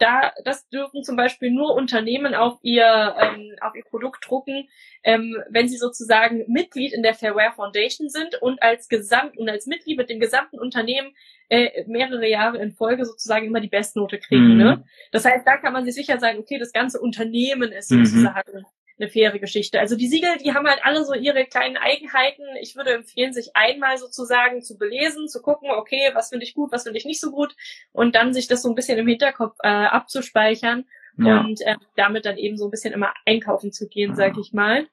da, das dürfen zum Beispiel nur Unternehmen auf ihr, ähm, auf ihr Produkt drucken, ähm, wenn sie sozusagen Mitglied in der Fairware Foundation sind und als Gesamt und als Mitglied mit dem gesamten Unternehmen äh, mehrere Jahre in Folge sozusagen immer die Bestnote kriegen. Mhm. Ne? Das heißt, da kann man sich sicher sein, okay, das ganze Unternehmen ist mhm. sozusagen eine faire Geschichte. Also die Siegel, die haben halt alle so ihre kleinen Eigenheiten. Ich würde empfehlen, sich einmal sozusagen zu belesen, zu gucken, okay, was finde ich gut, was finde ich nicht so gut und dann sich das so ein bisschen im Hinterkopf äh, abzuspeichern ja. und äh, damit dann eben so ein bisschen immer einkaufen zu gehen, sag ich mal.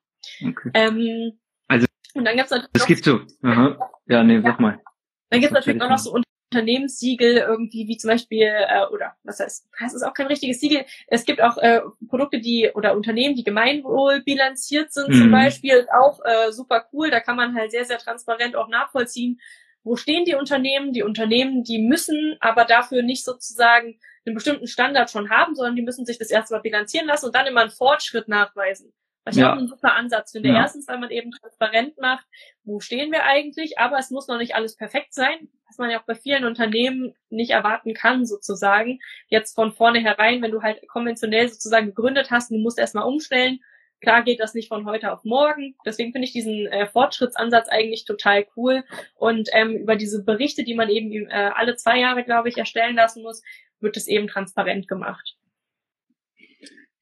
Okay. Ähm, also und dann gibt's natürlich es gibt so. Aha. Ja, nee, sag mal. Dann gibt's natürlich auch noch so Unternehmenssiegel irgendwie, wie zum Beispiel, äh, oder was heißt, das ist auch kein richtiges Siegel. Es gibt auch äh, Produkte, die oder Unternehmen, die gemeinwohl bilanziert sind, mhm. zum Beispiel, auch äh, super cool. Da kann man halt sehr, sehr transparent auch nachvollziehen, wo stehen die Unternehmen. Die Unternehmen, die müssen aber dafür nicht sozusagen einen bestimmten Standard schon haben, sondern die müssen sich das erstmal bilanzieren lassen und dann immer einen Fortschritt nachweisen. Was ich ja. auch einen super Ansatz finde. Ja. Erstens, weil man eben transparent macht, wo stehen wir eigentlich, aber es muss noch nicht alles perfekt sein, was man ja auch bei vielen Unternehmen nicht erwarten kann, sozusagen. Jetzt von vornherein, wenn du halt konventionell sozusagen gegründet hast, du musst erstmal umstellen. Klar geht das nicht von heute auf morgen. Deswegen finde ich diesen äh, Fortschrittsansatz eigentlich total cool. Und ähm, über diese Berichte, die man eben äh, alle zwei Jahre, glaube ich, erstellen lassen muss, wird es eben transparent gemacht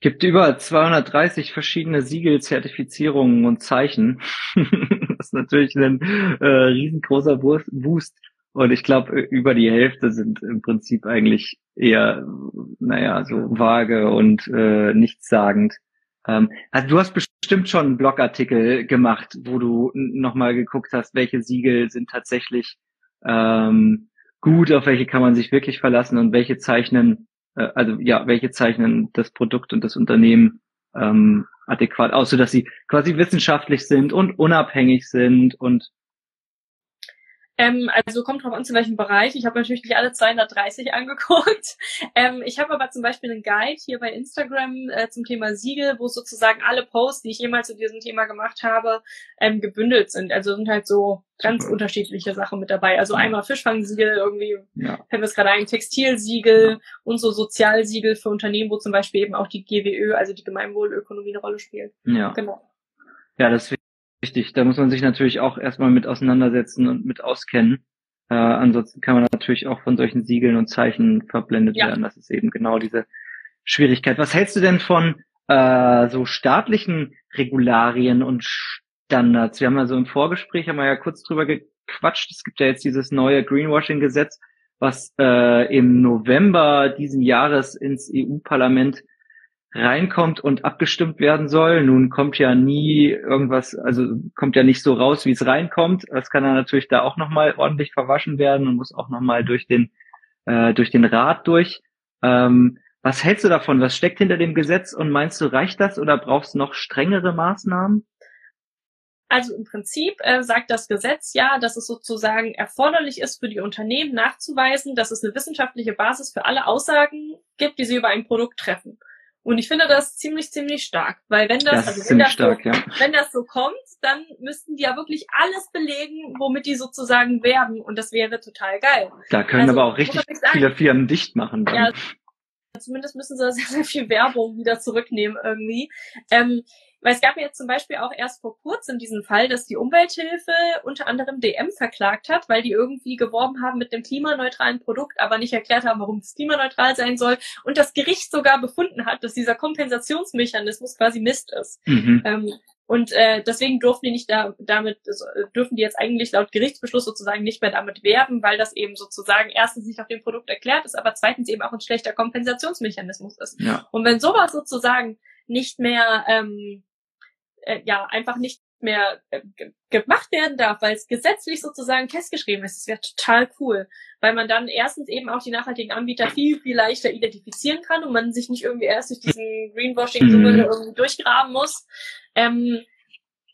gibt über 230 verschiedene Siegel, Zertifizierungen und Zeichen. das ist natürlich ein äh, riesengroßer Boost. Und ich glaube, über die Hälfte sind im Prinzip eigentlich eher, naja, so vage und äh, nichtssagend. Ähm, also du hast bestimmt schon einen Blogartikel gemacht, wo du nochmal geguckt hast, welche Siegel sind tatsächlich ähm, gut, auf welche kann man sich wirklich verlassen und welche zeichnen äh, also ja, welche zeichnen das Produkt und das Unternehmen ähm, adäquat aus, so dass sie quasi wissenschaftlich sind und unabhängig sind und ähm, also kommt drauf an, zu welchem Bereich. Ich habe natürlich nicht alle 230 angeguckt. Ähm, ich habe aber zum Beispiel einen Guide hier bei Instagram äh, zum Thema Siegel, wo sozusagen alle Posts, die ich jemals zu diesem Thema gemacht habe, ähm, gebündelt sind. Also sind halt so ganz Super. unterschiedliche Sachen mit dabei. Also einmal Fischfangsiegel, irgendwie ja. fällt mir gerade ein, Textilsiegel ja. und so Sozialsiegel für Unternehmen, wo zum Beispiel eben auch die GWÖ, also die Gemeinwohlökonomie, eine Rolle spielt. Ja. Genau. Ja, das Richtig, da muss man sich natürlich auch erstmal mit auseinandersetzen und mit auskennen. Äh, ansonsten kann man natürlich auch von solchen Siegeln und Zeichen verblendet ja. werden. Das ist eben genau diese Schwierigkeit. Was hältst du denn von äh, so staatlichen Regularien und Standards? Wir haben ja so im Vorgespräch, haben wir ja kurz drüber gequatscht. Es gibt ja jetzt dieses neue Greenwashing-Gesetz, was äh, im November diesen Jahres ins EU-Parlament reinkommt und abgestimmt werden soll. Nun kommt ja nie irgendwas, also kommt ja nicht so raus, wie es reinkommt. Das kann dann natürlich da auch nochmal ordentlich verwaschen werden und muss auch nochmal durch den, äh, durch den Rat durch. Ähm, was hältst du davon? Was steckt hinter dem Gesetz und meinst du, reicht das oder brauchst du noch strengere Maßnahmen? Also im Prinzip äh, sagt das Gesetz ja, dass es sozusagen erforderlich ist für die Unternehmen nachzuweisen, dass es eine wissenschaftliche Basis für alle Aussagen gibt, die sie über ein Produkt treffen. Und ich finde das ziemlich, ziemlich stark, weil wenn das, das also wenn das, stark, so, ja. wenn das so kommt, dann müssten die ja wirklich alles belegen, womit die sozusagen werben und das wäre total geil. Da können also, aber auch richtig viele Firmen dicht machen. Dann. Ja, zumindest müssen sie sehr, sehr viel Werbung wieder zurücknehmen irgendwie. Ähm, Weil es gab ja jetzt zum Beispiel auch erst vor kurzem diesen Fall, dass die Umwelthilfe unter anderem DM verklagt hat, weil die irgendwie geworben haben mit einem klimaneutralen Produkt, aber nicht erklärt haben, warum es klimaneutral sein soll. Und das Gericht sogar befunden hat, dass dieser Kompensationsmechanismus quasi Mist ist. Mhm. Ähm, und äh, deswegen durften die nicht da, damit, dürfen die jetzt eigentlich laut Gerichtsbeschluss sozusagen nicht mehr damit werben, weil das eben sozusagen erstens nicht auf dem Produkt erklärt ist, aber zweitens eben auch ein schlechter Kompensationsmechanismus ist. Ja. Und wenn sowas sozusagen nicht mehr, ähm, äh, ja, einfach nicht mehr äh, gemacht werden darf, weil es gesetzlich sozusagen festgeschrieben ist. Das wäre total cool, weil man dann erstens eben auch die nachhaltigen Anbieter viel, viel leichter identifizieren kann und man sich nicht irgendwie erst durch diesen Greenwashing-Dschungel mhm. irgendwie durchgraben muss. Ähm,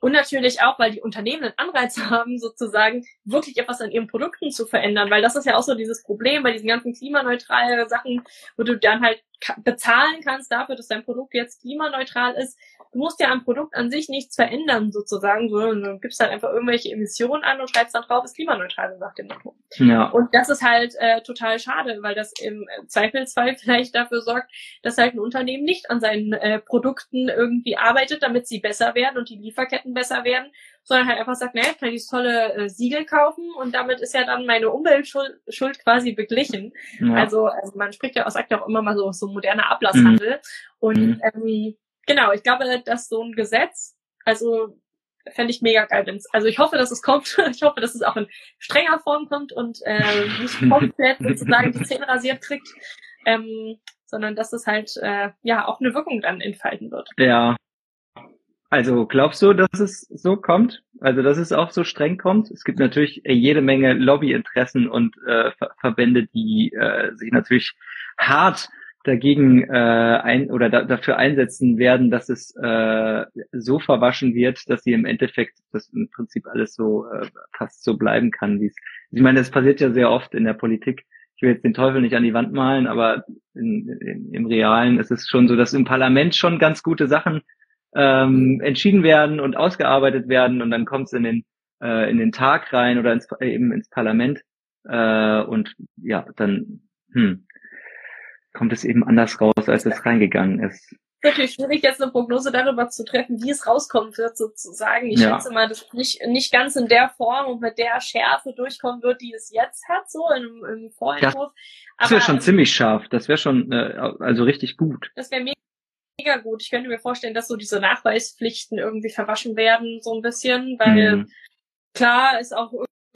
und natürlich auch, weil die Unternehmen einen Anreiz haben, sozusagen wirklich etwas an ihren Produkten zu verändern, weil das ist ja auch so dieses Problem bei diesen ganzen klimaneutralen Sachen, wo du dann halt bezahlen kannst dafür, dass dein Produkt jetzt klimaneutral ist, du musst ja am Produkt an sich nichts verändern, sozusagen, sondern du gibst halt einfach irgendwelche Emissionen an und schreibst dann drauf, ist klimaneutral, nach dem Motto. Ja. Und das ist halt äh, total schade, weil das im Zweifelsfall vielleicht dafür sorgt, dass halt ein Unternehmen nicht an seinen äh, Produkten irgendwie arbeitet, damit sie besser werden und die Lieferketten besser werden, sondern halt einfach sagt, naja, ich kann dieses tolle äh, Siegel kaufen und damit ist ja dann meine Umweltschuld Schuld quasi beglichen. Ja. Also, also man spricht ja, sagt ja auch immer mal so, so moderner Ablasshandel. Mhm. Und mhm. Ähm, genau, ich glaube, dass so ein Gesetz, also fände ich mega geil. Wenn's, also ich hoffe, dass es kommt. Ich hoffe, dass es auch in strenger Form kommt und äh, nicht komplett sozusagen die Zähne rasiert kriegt, ähm, sondern dass es halt äh, ja auch eine Wirkung dann entfalten wird. Ja. Also glaubst du, dass es so kommt? Also dass es auch so streng kommt? Es gibt natürlich jede Menge Lobbyinteressen und äh, Verbände, die äh, sich natürlich hart dagegen äh, ein oder da, dafür einsetzen werden, dass es äh, so verwaschen wird, dass sie im Endeffekt das im Prinzip alles so äh, fast so bleiben kann, wie es. Ich meine, das passiert ja sehr oft in der Politik. Ich will jetzt den Teufel nicht an die Wand malen, aber in, in, im Realen ist es schon so, dass im Parlament schon ganz gute Sachen ähm, entschieden werden und ausgearbeitet werden und dann kommt es in den äh, in den Tag rein oder ins, eben ins Parlament äh, und ja, dann hm, kommt es eben anders raus, als es reingegangen ist. Es ist natürlich schwierig, jetzt eine Prognose darüber zu treffen, wie es rauskommen wird, sozusagen. Ich ja. schätze mal, dass es nicht, nicht ganz in der Form und mit der Schärfe durchkommen wird, die es jetzt hat, so im, im Vorentwurf. Das wäre schon ähm, ziemlich scharf. Das wäre schon, äh, also richtig gut. Das wäre mega gut. Ich könnte mir vorstellen, dass so diese Nachweispflichten irgendwie verwaschen werden, so ein bisschen, weil mhm. klar ist auch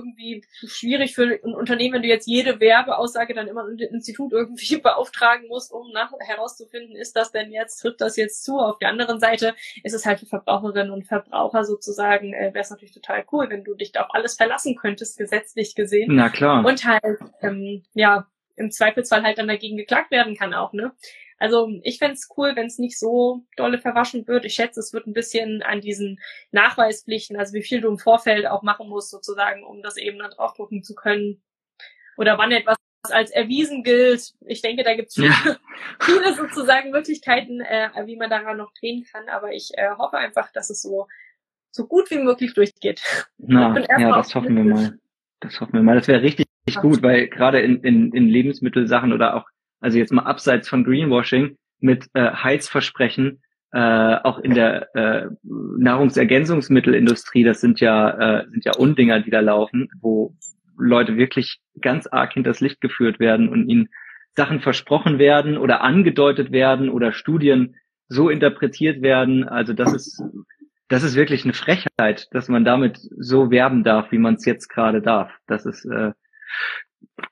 irgendwie schwierig für ein Unternehmen, wenn du jetzt jede Werbeaussage dann immer ein Institut irgendwie beauftragen musst, um nach, herauszufinden, ist das denn jetzt, trifft das jetzt zu? Auf der anderen Seite ist es halt für Verbraucherinnen und Verbraucher sozusagen, äh, wäre es natürlich total cool, wenn du dich da auf alles verlassen könntest, gesetzlich gesehen. Na klar. Und halt, ähm, ja, im Zweifelsfall halt dann dagegen geklagt werden kann auch, ne? Also ich fände cool, wenn es nicht so dolle verwaschen wird. Ich schätze, es wird ein bisschen an diesen Nachweispflichten, also wie viel du im Vorfeld auch machen musst, sozusagen, um das eben dann draufdrucken zu können. Oder wann etwas als erwiesen gilt. Ich denke, da gibt es viele, ja. viele sozusagen Möglichkeiten, äh, wie man daran noch drehen kann. Aber ich äh, hoffe einfach, dass es so so gut wie möglich durchgeht. Na, ja, das hoffen wir mal. Das hoffen wir mal. Das wäre richtig gut, weil gerade in, in, in Lebensmittelsachen oder auch also jetzt mal abseits von Greenwashing, mit äh, Heizversprechen, äh, auch in der äh, Nahrungsergänzungsmittelindustrie, das sind ja, äh, sind ja Undinger, die da laufen, wo Leute wirklich ganz arg hinters Licht geführt werden und ihnen Sachen versprochen werden oder angedeutet werden oder Studien so interpretiert werden. Also das ist, das ist wirklich eine Frechheit, dass man damit so werben darf, wie man es jetzt gerade darf. Das ist, äh,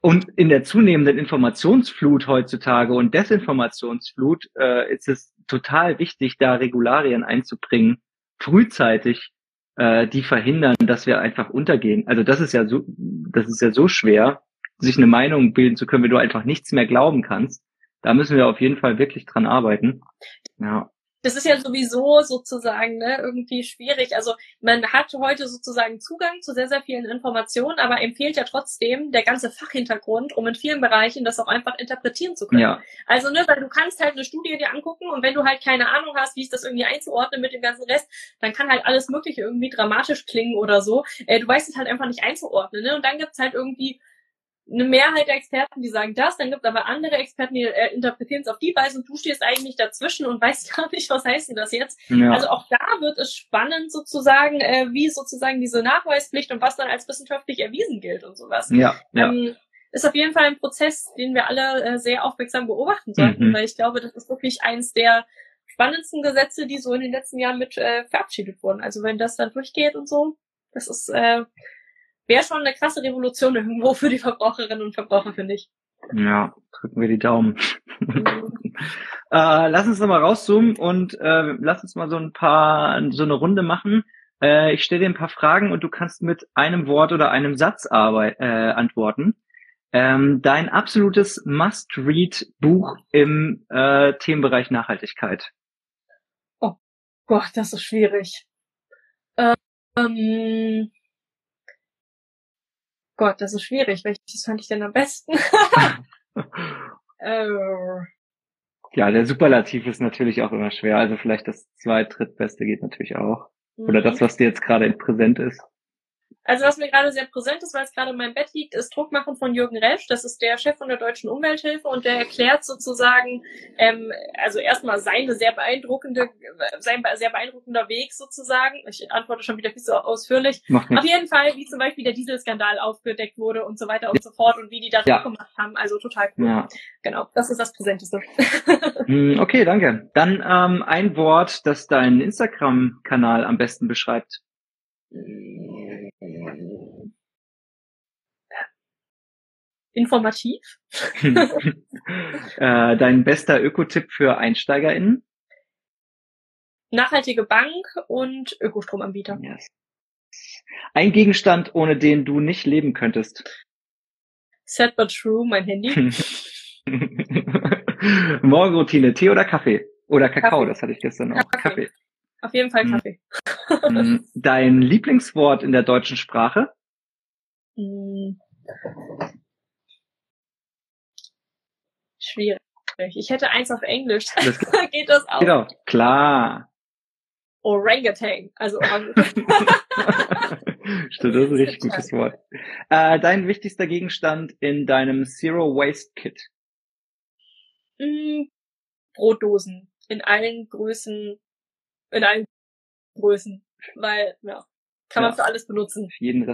und in der zunehmenden Informationsflut heutzutage und Desinformationsflut äh, ist es total wichtig, da Regularien einzubringen, frühzeitig, äh, die verhindern, dass wir einfach untergehen. Also das ist ja so, das ist ja so schwer, sich eine Meinung bilden zu können, wenn du einfach nichts mehr glauben kannst. Da müssen wir auf jeden Fall wirklich dran arbeiten. Ja das ist ja sowieso sozusagen ne, irgendwie schwierig. Also man hat heute sozusagen Zugang zu sehr, sehr vielen Informationen, aber empfiehlt ja trotzdem der ganze Fachhintergrund, um in vielen Bereichen das auch einfach interpretieren zu können. Ja. Also, ne, weil du kannst halt eine Studie dir angucken und wenn du halt keine Ahnung hast, wie ist das irgendwie einzuordnen mit dem ganzen Rest, dann kann halt alles Mögliche irgendwie dramatisch klingen oder so. Äh, du weißt es halt einfach nicht einzuordnen. Ne? Und dann gibt's halt irgendwie eine Mehrheit der Experten, die sagen das, dann gibt es aber andere Experten, die äh, interpretieren es auf die Weise und du stehst eigentlich dazwischen und weißt gar nicht, was heißt denn das jetzt. Ja. Also auch da wird es spannend sozusagen, äh, wie sozusagen diese Nachweispflicht und was dann als wissenschaftlich erwiesen gilt und sowas. Ja, ja. Ähm, ist auf jeden Fall ein Prozess, den wir alle äh, sehr aufmerksam beobachten sollten, mhm. weil ich glaube, das ist wirklich eins der spannendsten Gesetze, die so in den letzten Jahren mit äh, verabschiedet wurden. Also wenn das dann durchgeht und so, das ist äh, wäre schon eine krasse Revolution irgendwo für die Verbraucherinnen und Verbraucher, finde ich. Ja, drücken wir die Daumen. Mhm. äh, lass uns nochmal rauszoomen und äh, lass uns mal so ein paar, so eine Runde machen. Äh, ich stelle dir ein paar Fragen und du kannst mit einem Wort oder einem Satz arbeit, äh, antworten. Ähm, dein absolutes Must-Read-Buch im äh, Themenbereich Nachhaltigkeit. Oh Gott, das ist schwierig. Ähm, Gott, das ist schwierig. Welches fand ich denn am besten? äh. Ja, der Superlativ ist natürlich auch immer schwer. Also vielleicht das zweit, drittbeste geht natürlich auch. Oder mhm. das, was dir jetzt gerade präsent ist. Also was mir gerade sehr präsent ist, weil es gerade in meinem Bett liegt, ist Druckmachen von Jürgen Resch. Das ist der Chef von der Deutschen Umwelthilfe und der erklärt sozusagen, ähm, also erstmal seine sehr beeindruckende, sein sehr beeindruckender Weg sozusagen. Ich antworte schon wieder viel so ausführlich. Auf jeden Fall, wie zum Beispiel der Dieselskandal aufgedeckt wurde und so weiter und so fort und wie die das ja. gemacht haben. Also total cool. Ja. Genau, das ist das Präsenteste. Hm, okay, danke. Dann ähm, ein Wort, das deinen Instagram-Kanal am besten beschreibt. Informativ. äh, dein bester Ökotipp für EinsteigerInnen? Nachhaltige Bank und Ökostromanbieter. Yes. Ein Gegenstand, ohne den du nicht leben könntest. Sad but true, mein Handy. Morgenroutine, Tee oder Kaffee? Oder Kakao, Kaffee. das hatte ich gestern noch. Kaffee. Kaffee. Auf jeden Fall hm. Kaffee. Hm. Dein Lieblingswort in der deutschen Sprache? Hm. Schwierig. Ich hätte eins auf Englisch. Das geht das auch? Genau, klar. Orangutan, also Orangutan. Stimmt, das ist ein richtig gutes Wort. Äh, dein wichtigster Gegenstand in deinem Zero Waste Kit? Mm, Brotdosen in allen Größen in allen Größen, weil, ja, kann ja. man für alles benutzen. Für jeden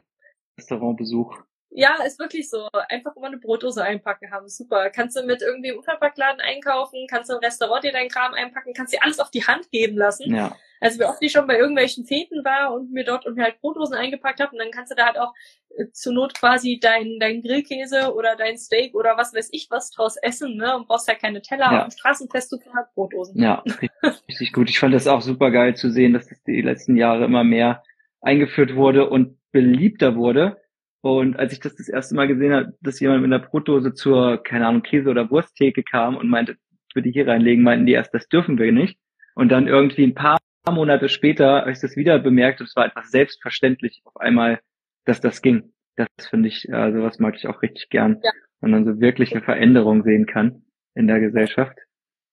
Restaurantbesuch. Ja, ist wirklich so. Einfach immer eine Brotdose einpacken haben. Super. Kannst du mit irgendwie im Unverpacktladen einkaufen, kannst du im Restaurant dir deinen Kram einpacken, kannst dir alles auf die Hand geben lassen. Ja. Also wie oft ich schon bei irgendwelchen Feten war und mir dort und mir halt Brotdosen eingepackt habe und dann kannst du da halt auch äh, zur Not quasi dein, dein Grillkäse oder dein Steak oder was weiß ich was draus essen, ne? Und brauchst ja keine Teller ja. dem Straßenfest, du hast Brotdosen. Ja, richtig gut. Ich fand das auch super geil zu sehen, dass das die letzten Jahre immer mehr eingeführt wurde und beliebter wurde. Und als ich das das erste Mal gesehen habe, dass jemand mit einer Brotdose zur, keine Ahnung, Käse- oder Wursttheke kam und meinte, ich würde hier reinlegen, meinten die erst, das dürfen wir nicht. Und dann irgendwie ein paar Monate später habe ich das wieder bemerkt und es war einfach selbstverständlich auf einmal, dass das ging. Das finde ich, äh, sowas mag ich auch richtig gern. Ja. Und dann so wirklich eine Veränderung sehen kann in der Gesellschaft.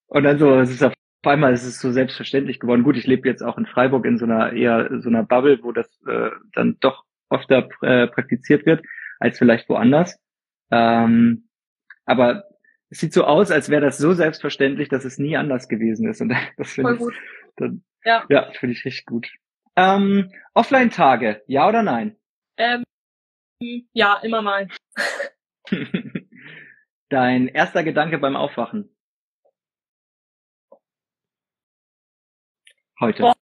Und dann so, es ist auf einmal ist es so selbstverständlich geworden. Gut, ich lebe jetzt auch in Freiburg in so einer eher so einer Bubble, wo das äh, dann doch öfter äh, praktiziert wird als vielleicht woanders. Ähm, aber es sieht so aus, als wäre das so selbstverständlich, dass es nie anders gewesen ist. Und das finde ich, dann, ja, ja finde ich richtig gut. Ähm, Offline-Tage, ja oder nein? Ähm, ja, immer mal. Dein erster Gedanke beim Aufwachen? Heute.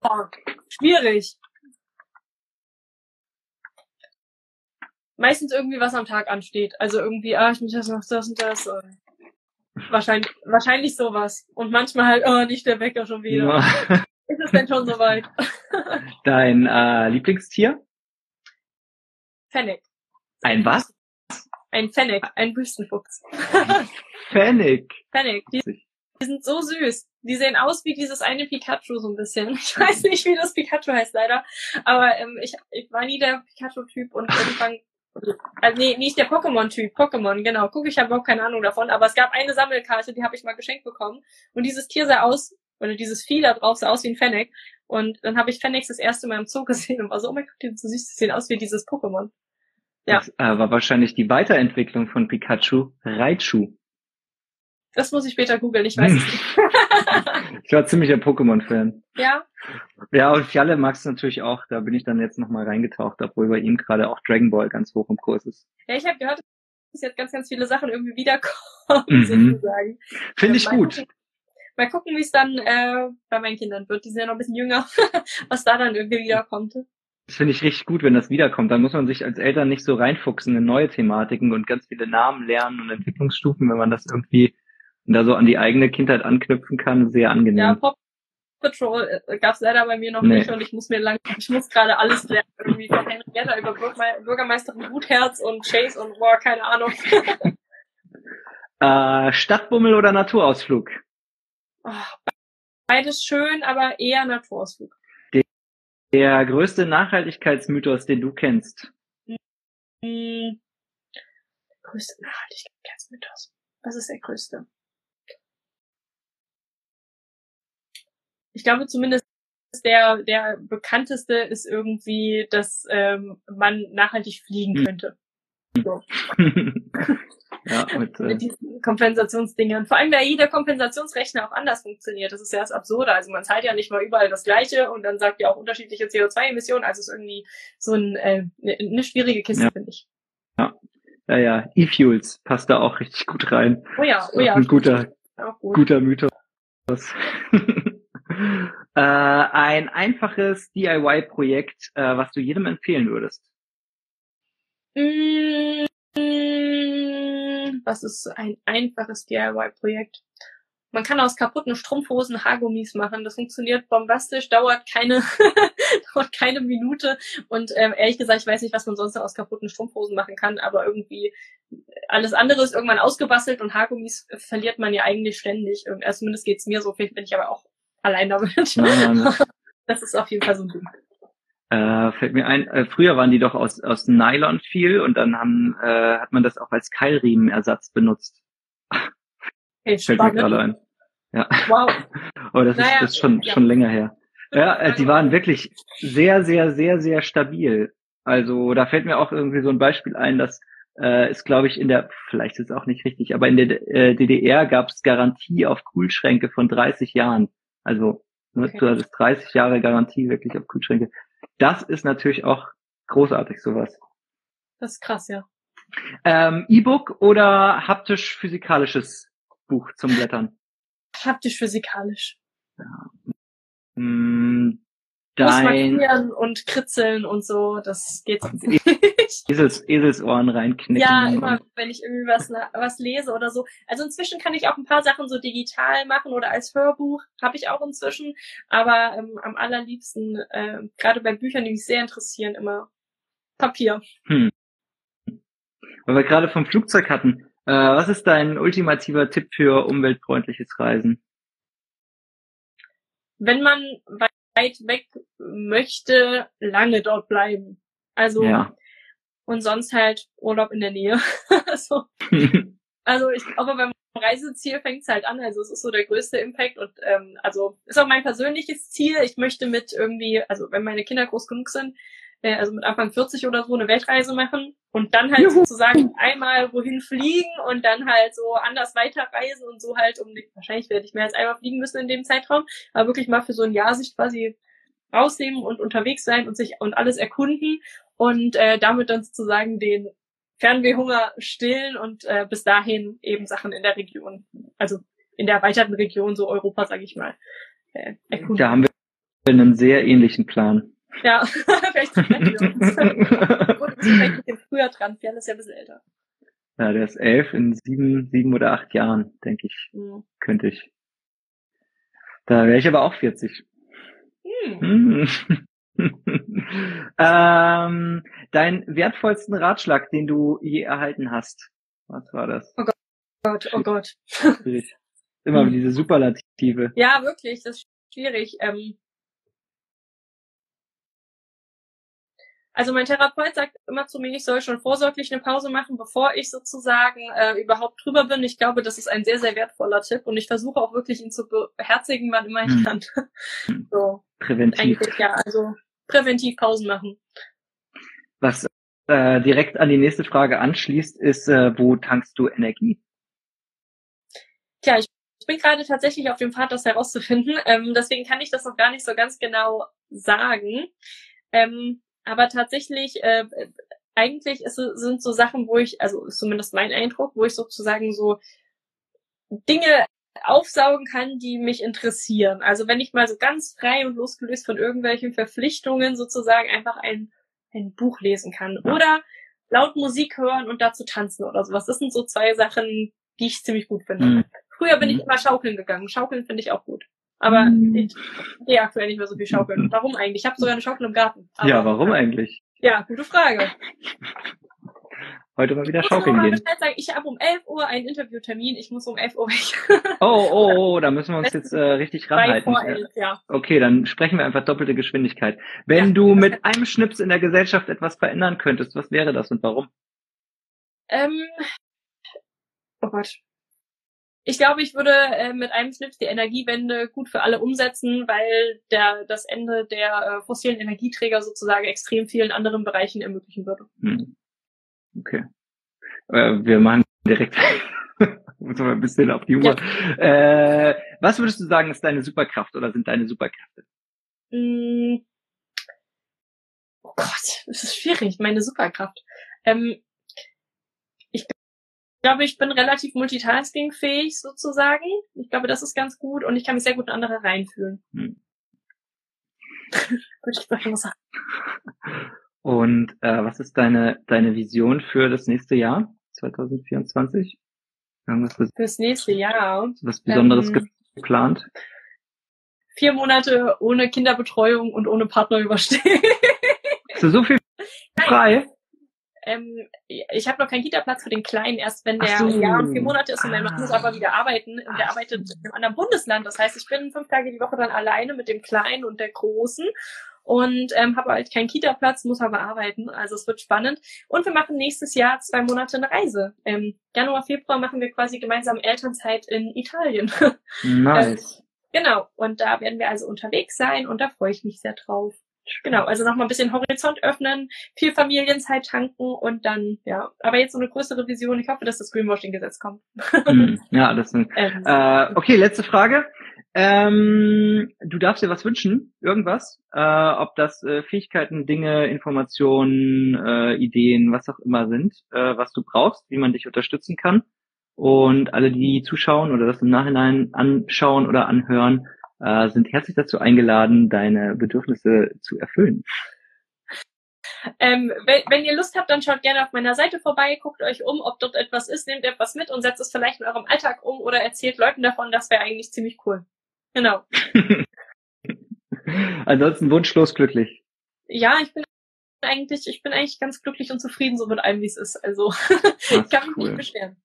Boah, schwierig. Meistens irgendwie was am Tag ansteht. Also irgendwie, ah, ich muss das noch das und das. Und wahrscheinlich, wahrscheinlich sowas. Und manchmal halt, oh, nicht der Wecker schon wieder. Ja. Ist es denn schon soweit? Dein äh, Lieblingstier? Fennec. Ein was? Ein Fennec, ein Wüstenfuchs. Fennec. Fennec. Die, die sind so süß. Die sehen aus wie dieses eine Pikachu so ein bisschen. Ich weiß nicht, wie das Pikachu heißt leider. Aber ähm, ich, ich war nie der Pikachu-Typ und irgendwann also nee, nicht der Pokémon-Typ, Pokémon, genau. Guck, ich habe überhaupt keine Ahnung davon, aber es gab eine Sammelkarte, die habe ich mal geschenkt bekommen. Und dieses Tier sah aus, oder dieses Vieh da drauf sah aus wie ein Fennec. Und dann habe ich Fennecs das erste Mal im Zoo gesehen und war so, oh mein Gott, die sind so süß, die sehen aus wie dieses Pokémon. Ja. Das äh, war wahrscheinlich die Weiterentwicklung von Pikachu, Raichu. Das muss ich später googeln, ich weiß es nicht. ich war ziemlicher Pokémon-Fan. Ja. Ja, und Fjalle magst du natürlich auch. Da bin ich dann jetzt nochmal reingetaucht, obwohl bei ihm gerade auch Dragon Ball ganz hoch im Kurs ist. Ja, ich habe gehört, dass jetzt ganz, ganz viele Sachen irgendwie wiederkommen, mhm. sozusagen. Finde ich gut. Gucken, mal gucken, wie es dann äh, bei meinen Kindern wird. Die sind ja noch ein bisschen jünger, was da dann irgendwie wiederkommt. Das finde ich richtig gut, wenn das wiederkommt. Dann muss man sich als Eltern nicht so reinfuchsen in neue Thematiken und ganz viele Namen lernen und Entwicklungsstufen, wenn man das irgendwie da so an die eigene Kindheit anknüpfen kann. Sehr angenehm. Ja, Pop Patrol äh, gab es leider bei mir noch nee. nicht und ich muss mir lang, ich muss gerade alles lernen, irgendwie von Henrietta über Bürgermeisterin Gutherz und Chase und boah, keine Ahnung. äh, Stadtbummel oder Naturausflug? Oh, beides schön, aber eher Naturausflug. Der, der größte Nachhaltigkeitsmythos, den du kennst? Hm, der größte Nachhaltigkeitsmythos. Was ist der größte? Ich glaube zumindest der, der bekannteste ist irgendwie, dass ähm, man nachhaltig fliegen hm. könnte. So. ja, mit, äh, mit diesen Kompensationsdingern. Vor allem, da jeder Kompensationsrechner auch anders funktioniert. Das ist ja das Absurde. Also man zahlt ja nicht mal überall das Gleiche und dann sagt ja auch unterschiedliche CO2-Emissionen. Also es ist irgendwie so ein, äh, eine schwierige Kiste, ja. finde ich. Ja. Ja, ja. E-Fuels passt da auch richtig gut rein. Oh ja, oh ja. Ein guter, gut. guter Mythos. Äh, ein einfaches DIY-Projekt, äh, was du jedem empfehlen würdest? Mm, was ist ein einfaches DIY-Projekt? Man kann aus kaputten Strumpfhosen Haargummis machen. Das funktioniert bombastisch, dauert keine, dauert keine Minute. Und ähm, ehrlich gesagt, ich weiß nicht, was man sonst aus kaputten Strumpfhosen machen kann, aber irgendwie alles andere ist irgendwann ausgebastelt und Haargummis verliert man ja eigentlich ständig. Also zumindest geht's mir so. Vielleicht bin ich aber auch allein damit. Nein, das ist auf jeden Fall so ein Ding. Äh, fällt mir ein, äh, früher waren die doch aus, aus Nylon viel und dann haben, äh, hat man das auch als Keilriemenersatz benutzt. Hey, fällt mir gerade ein. Ja. Wow. Aber das naja, ist, das ist schon, ja. schon länger her. Ja, äh, die waren wirklich sehr, sehr, sehr, sehr stabil. Also da fällt mir auch irgendwie so ein Beispiel ein, dass äh, ist, glaube ich, in der, vielleicht ist es auch nicht richtig, aber in der äh, DDR gab es Garantie auf Kühlschränke von 30 Jahren. Also ne, okay. du hattest 30 Jahre Garantie wirklich auf Kühlschränke. Das ist natürlich auch großartig, sowas. Das ist krass, ja. Ähm, E-Book oder haptisch-physikalisches Buch zum Blättern? Haptisch-physikalisch. Ja. Hm, dein... Muss markieren und kritzeln und so, das geht sonst nicht. Esels, Eselsohren reinknicken. Ja, immer, wenn ich irgendwie was, was lese oder so. Also inzwischen kann ich auch ein paar Sachen so digital machen oder als Hörbuch, habe ich auch inzwischen. Aber ähm, am allerliebsten, äh, gerade bei Büchern, die mich sehr interessieren, immer Papier. Hm. Weil wir gerade vom Flugzeug hatten, äh, was ist dein ultimativer Tipp für umweltfreundliches Reisen? Wenn man weit weg möchte, lange dort bleiben. Also ja und sonst halt Urlaub in der Nähe. also, also ich glaube, beim Reiseziel fängt es halt an. Also es ist so der größte Impact und ähm, also ist auch mein persönliches Ziel. Ich möchte mit irgendwie, also wenn meine Kinder groß genug sind, äh, also mit Anfang 40 oder so eine Weltreise machen und dann halt Juhu. sozusagen einmal wohin fliegen und dann halt so anders weiterreisen und so halt um die, wahrscheinlich werde ich mehr als einmal fliegen müssen in dem Zeitraum, aber wirklich mal für so ein Jahr sich quasi rausnehmen und unterwegs sein und sich und alles erkunden und äh, damit dann sozusagen den Fernwehhunger stillen und äh, bis dahin eben Sachen in der Region, also in der erweiterten Region, so Europa, sage ich mal, äh, erkunden. Da haben wir einen sehr ähnlichen Plan. Ja, vielleicht treffen wir uns. und vielleicht ein früher dran, Fern ist ja ein bisschen älter. Ja, der ist elf, in sieben, sieben oder acht Jahren, denke ich, mhm. könnte ich. Da wäre ich aber auch 40. Hm. ähm, dein wertvollsten Ratschlag, den du je erhalten hast. Was war das? Oh Gott, oh Gott. Immer hm. diese Superlative. Ja, wirklich, das ist schwierig. Ähm, Also mein Therapeut sagt immer zu mir, ich soll schon vorsorglich eine Pause machen, bevor ich sozusagen äh, überhaupt drüber bin. Ich glaube, das ist ein sehr, sehr wertvoller Tipp und ich versuche auch wirklich ihn zu beherzigen, wann immer ich hm. kann. so. Präventiv. Eigentlich, ja, also präventiv Pausen machen. Was äh, direkt an die nächste Frage anschließt, ist, äh, wo tankst du Energie? Tja, ich bin gerade tatsächlich auf dem Pfad, das herauszufinden. Ähm, deswegen kann ich das noch gar nicht so ganz genau sagen. Ähm, aber tatsächlich, äh, eigentlich ist, sind so Sachen, wo ich, also ist zumindest mein Eindruck, wo ich sozusagen so Dinge aufsaugen kann, die mich interessieren. Also wenn ich mal so ganz frei und losgelöst von irgendwelchen Verpflichtungen sozusagen einfach ein, ein Buch lesen kann. Oder laut Musik hören und dazu tanzen oder sowas. Das sind so zwei Sachen, die ich ziemlich gut finde. Mhm. Früher bin ich mhm. immer schaukeln gegangen. Schaukeln finde ich auch gut. Aber mhm. ich gehe aktuell nicht mehr so viel schaukeln. Warum eigentlich? Ich habe sogar eine Schaukel im Garten. Aber, ja, warum eigentlich? Ja, gute Frage. Heute mal wieder schaukeln gehen. Sagen, ich habe um 11 Uhr einen Interviewtermin, ich muss um 11 Uhr weg. oh, oh, oh, da müssen wir uns jetzt äh, richtig ranhalten. Vor 11, ja. Okay, dann sprechen wir einfach doppelte Geschwindigkeit. Wenn ja. du mit einem Schnips in der Gesellschaft etwas verändern könntest, was wäre das und warum? Ähm, oh Gott. Ich glaube, ich würde äh, mit einem Schnips die Energiewende gut für alle umsetzen, weil der das Ende der äh, fossilen Energieträger sozusagen extrem vielen anderen Bereichen ermöglichen würde. Hm. Okay. Äh, wir machen direkt ein bisschen auf die Uhr. Ja. Äh, was würdest du sagen, ist deine Superkraft oder sind deine Superkräfte? Mm. Oh Gott, das ist schwierig, meine Superkraft. Ähm, ich glaube, ich bin relativ multitaskingfähig sozusagen. Ich glaube, das ist ganz gut und ich kann mich sehr gut in andere reinfühlen. Hm. Würde ich mal sagen. Und äh, was ist deine, deine Vision für das nächste Jahr, 2024? Irgendwas für das nächste Jahr. Was Besonderes ähm, geplant? Vier Monate ohne Kinderbetreuung und ohne Partner überstehen. Hast du so viel frei? Ähm, ich habe noch keinen Kita-Platz für den Kleinen, erst wenn der so. Jahr und vier Monate ist und mein Mann ah. muss aber wieder arbeiten. Und der arbeitet in einem anderen Bundesland. Das heißt, ich bin fünf Tage die Woche dann alleine mit dem Kleinen und der Großen und ähm, habe halt keinen Kita-Platz, muss aber arbeiten. Also es wird spannend. Und wir machen nächstes Jahr zwei Monate eine Reise. Ähm, Januar, Februar machen wir quasi gemeinsam Elternzeit in Italien. Nice. ähm, genau. Und da werden wir also unterwegs sein und da freue ich mich sehr drauf. Genau, also nochmal ein bisschen Horizont öffnen, viel Familienzeit tanken und dann, ja, aber jetzt so eine größere Vision. Ich hoffe, dass das Greenwashing-Gesetz kommt. Hm, ja, das sind, ähm, äh, okay, letzte Frage. Ähm, du darfst dir was wünschen, irgendwas, äh, ob das äh, Fähigkeiten, Dinge, Informationen, äh, Ideen, was auch immer sind, äh, was du brauchst, wie man dich unterstützen kann. Und alle, die zuschauen oder das im Nachhinein anschauen oder anhören, äh, sind herzlich dazu eingeladen, deine Bedürfnisse zu erfüllen. Ähm, wenn, wenn, ihr Lust habt, dann schaut gerne auf meiner Seite vorbei, guckt euch um, ob dort etwas ist, nehmt etwas mit und setzt es vielleicht in eurem Alltag um oder erzählt Leuten davon, das wäre eigentlich ziemlich cool. Genau. Ansonsten wunschlos glücklich. Ja, ich bin eigentlich, ich bin eigentlich ganz glücklich und zufrieden so mit allem, wie es ist. Also ich kann mich cool. nicht beschweren.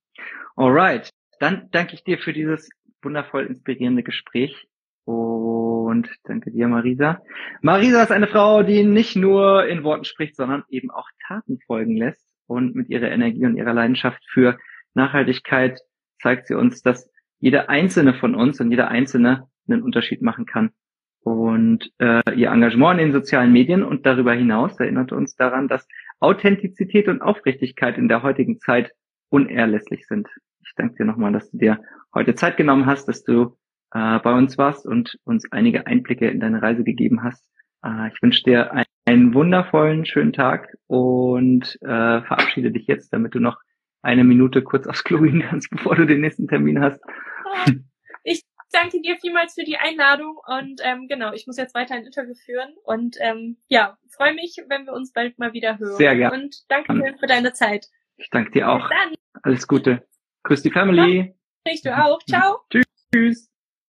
Alright. Dann danke ich dir für dieses wundervoll inspirierende Gespräch. Und danke dir, Marisa. Marisa ist eine Frau, die nicht nur in Worten spricht, sondern eben auch Taten folgen lässt. Und mit ihrer Energie und ihrer Leidenschaft für Nachhaltigkeit zeigt sie uns, dass jeder einzelne von uns und jeder einzelne einen Unterschied machen kann. Und äh, ihr Engagement in den sozialen Medien und darüber hinaus erinnert uns daran, dass Authentizität und Aufrichtigkeit in der heutigen Zeit unerlässlich sind. Ich danke dir nochmal, dass du dir heute Zeit genommen hast, dass du äh, bei uns warst und uns einige Einblicke in deine Reise gegeben hast. Äh, ich wünsche dir ein, einen wundervollen, schönen Tag und äh, verabschiede dich jetzt, damit du noch eine Minute kurz aufs Klo gehen kannst, bevor du den nächsten Termin hast. Ich danke dir vielmals für die Einladung und ähm, genau, ich muss jetzt weiter ein Interview führen und ähm, ja, freue mich, wenn wir uns bald mal wieder hören. Sehr gerne. Und danke dir für deine Zeit. Ich danke dir auch. Alles Gute. Grüß die Family. Ich du auch. Ciao. Tschüss.